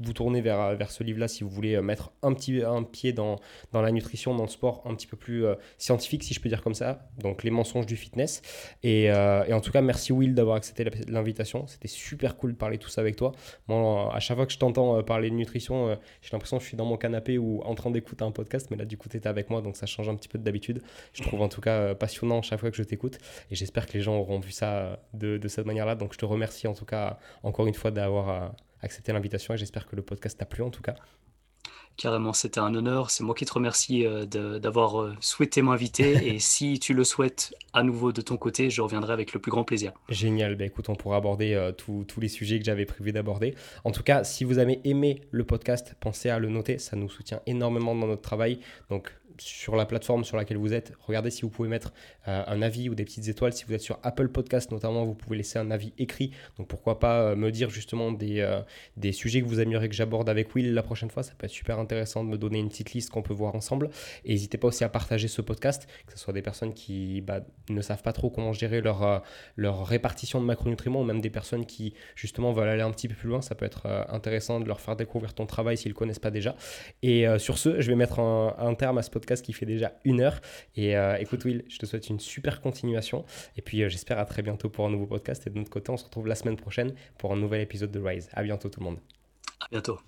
vous tourner vers, vers ce livre-là si vous voulez mettre un petit un pied dans, dans la nutrition, dans le sport un petit peu plus scientifique, si je peux dire comme ça. Donc les mensonges du fitness. Et, et en tout cas, merci Will d'avoir accepté l'invitation. C'était super cool de parler tout ça avec toi. Moi, à chaque fois que je t'entends parler de nutrition, j'ai l'impression que je suis dans mon canapé ou en train d'écouter un podcast, mais là, du coup, tu étais avec moi, donc ça change un petit peu d'habitude. Je trouve en tout cas euh, passionnant chaque fois que je t'écoute, et j'espère que les gens auront vu ça euh, de, cette manière-là. Donc, je te remercie en tout cas, encore une fois, d'avoir euh, accepté l'invitation, et j'espère que le podcast t'a plu en tout cas. Carrément, c'était un honneur. C'est moi qui te remercie euh, d'avoir euh, souhaité m'inviter. et si tu le souhaites à nouveau de ton côté, je reviendrai avec le plus grand plaisir. Génial. Ben, écoute, on pourra aborder euh, tous les sujets que j'avais prévu d'aborder. En tout cas, si vous avez aimé le podcast, pensez à le noter. Ça nous soutient énormément dans notre travail. Donc, sur la plateforme sur laquelle vous êtes, regardez si vous pouvez mettre euh, un avis ou des petites étoiles. Si vous êtes sur Apple Podcast notamment, vous pouvez laisser un avis écrit. Donc pourquoi pas euh, me dire justement des, euh, des sujets que vous aimeriez que j'aborde avec Will la prochaine fois. Ça peut être super intéressant de me donner une petite liste qu'on peut voir ensemble. Et n'hésitez pas aussi à partager ce podcast, que ce soit des personnes qui bah, ne savent pas trop comment gérer leur, leur répartition de macronutriments ou même des personnes qui justement veulent aller un petit peu plus loin. Ça peut être intéressant de leur faire découvrir ton travail s'ils ne connaissent pas déjà. Et sur ce, je vais mettre un, un terme à ce podcast qui fait déjà une heure. Et euh, écoute, Will, je te souhaite une super continuation. Et puis, euh, j'espère à très bientôt pour un nouveau podcast. Et de notre côté, on se retrouve la semaine prochaine pour un nouvel épisode de Rise. À bientôt, tout le monde. À bientôt.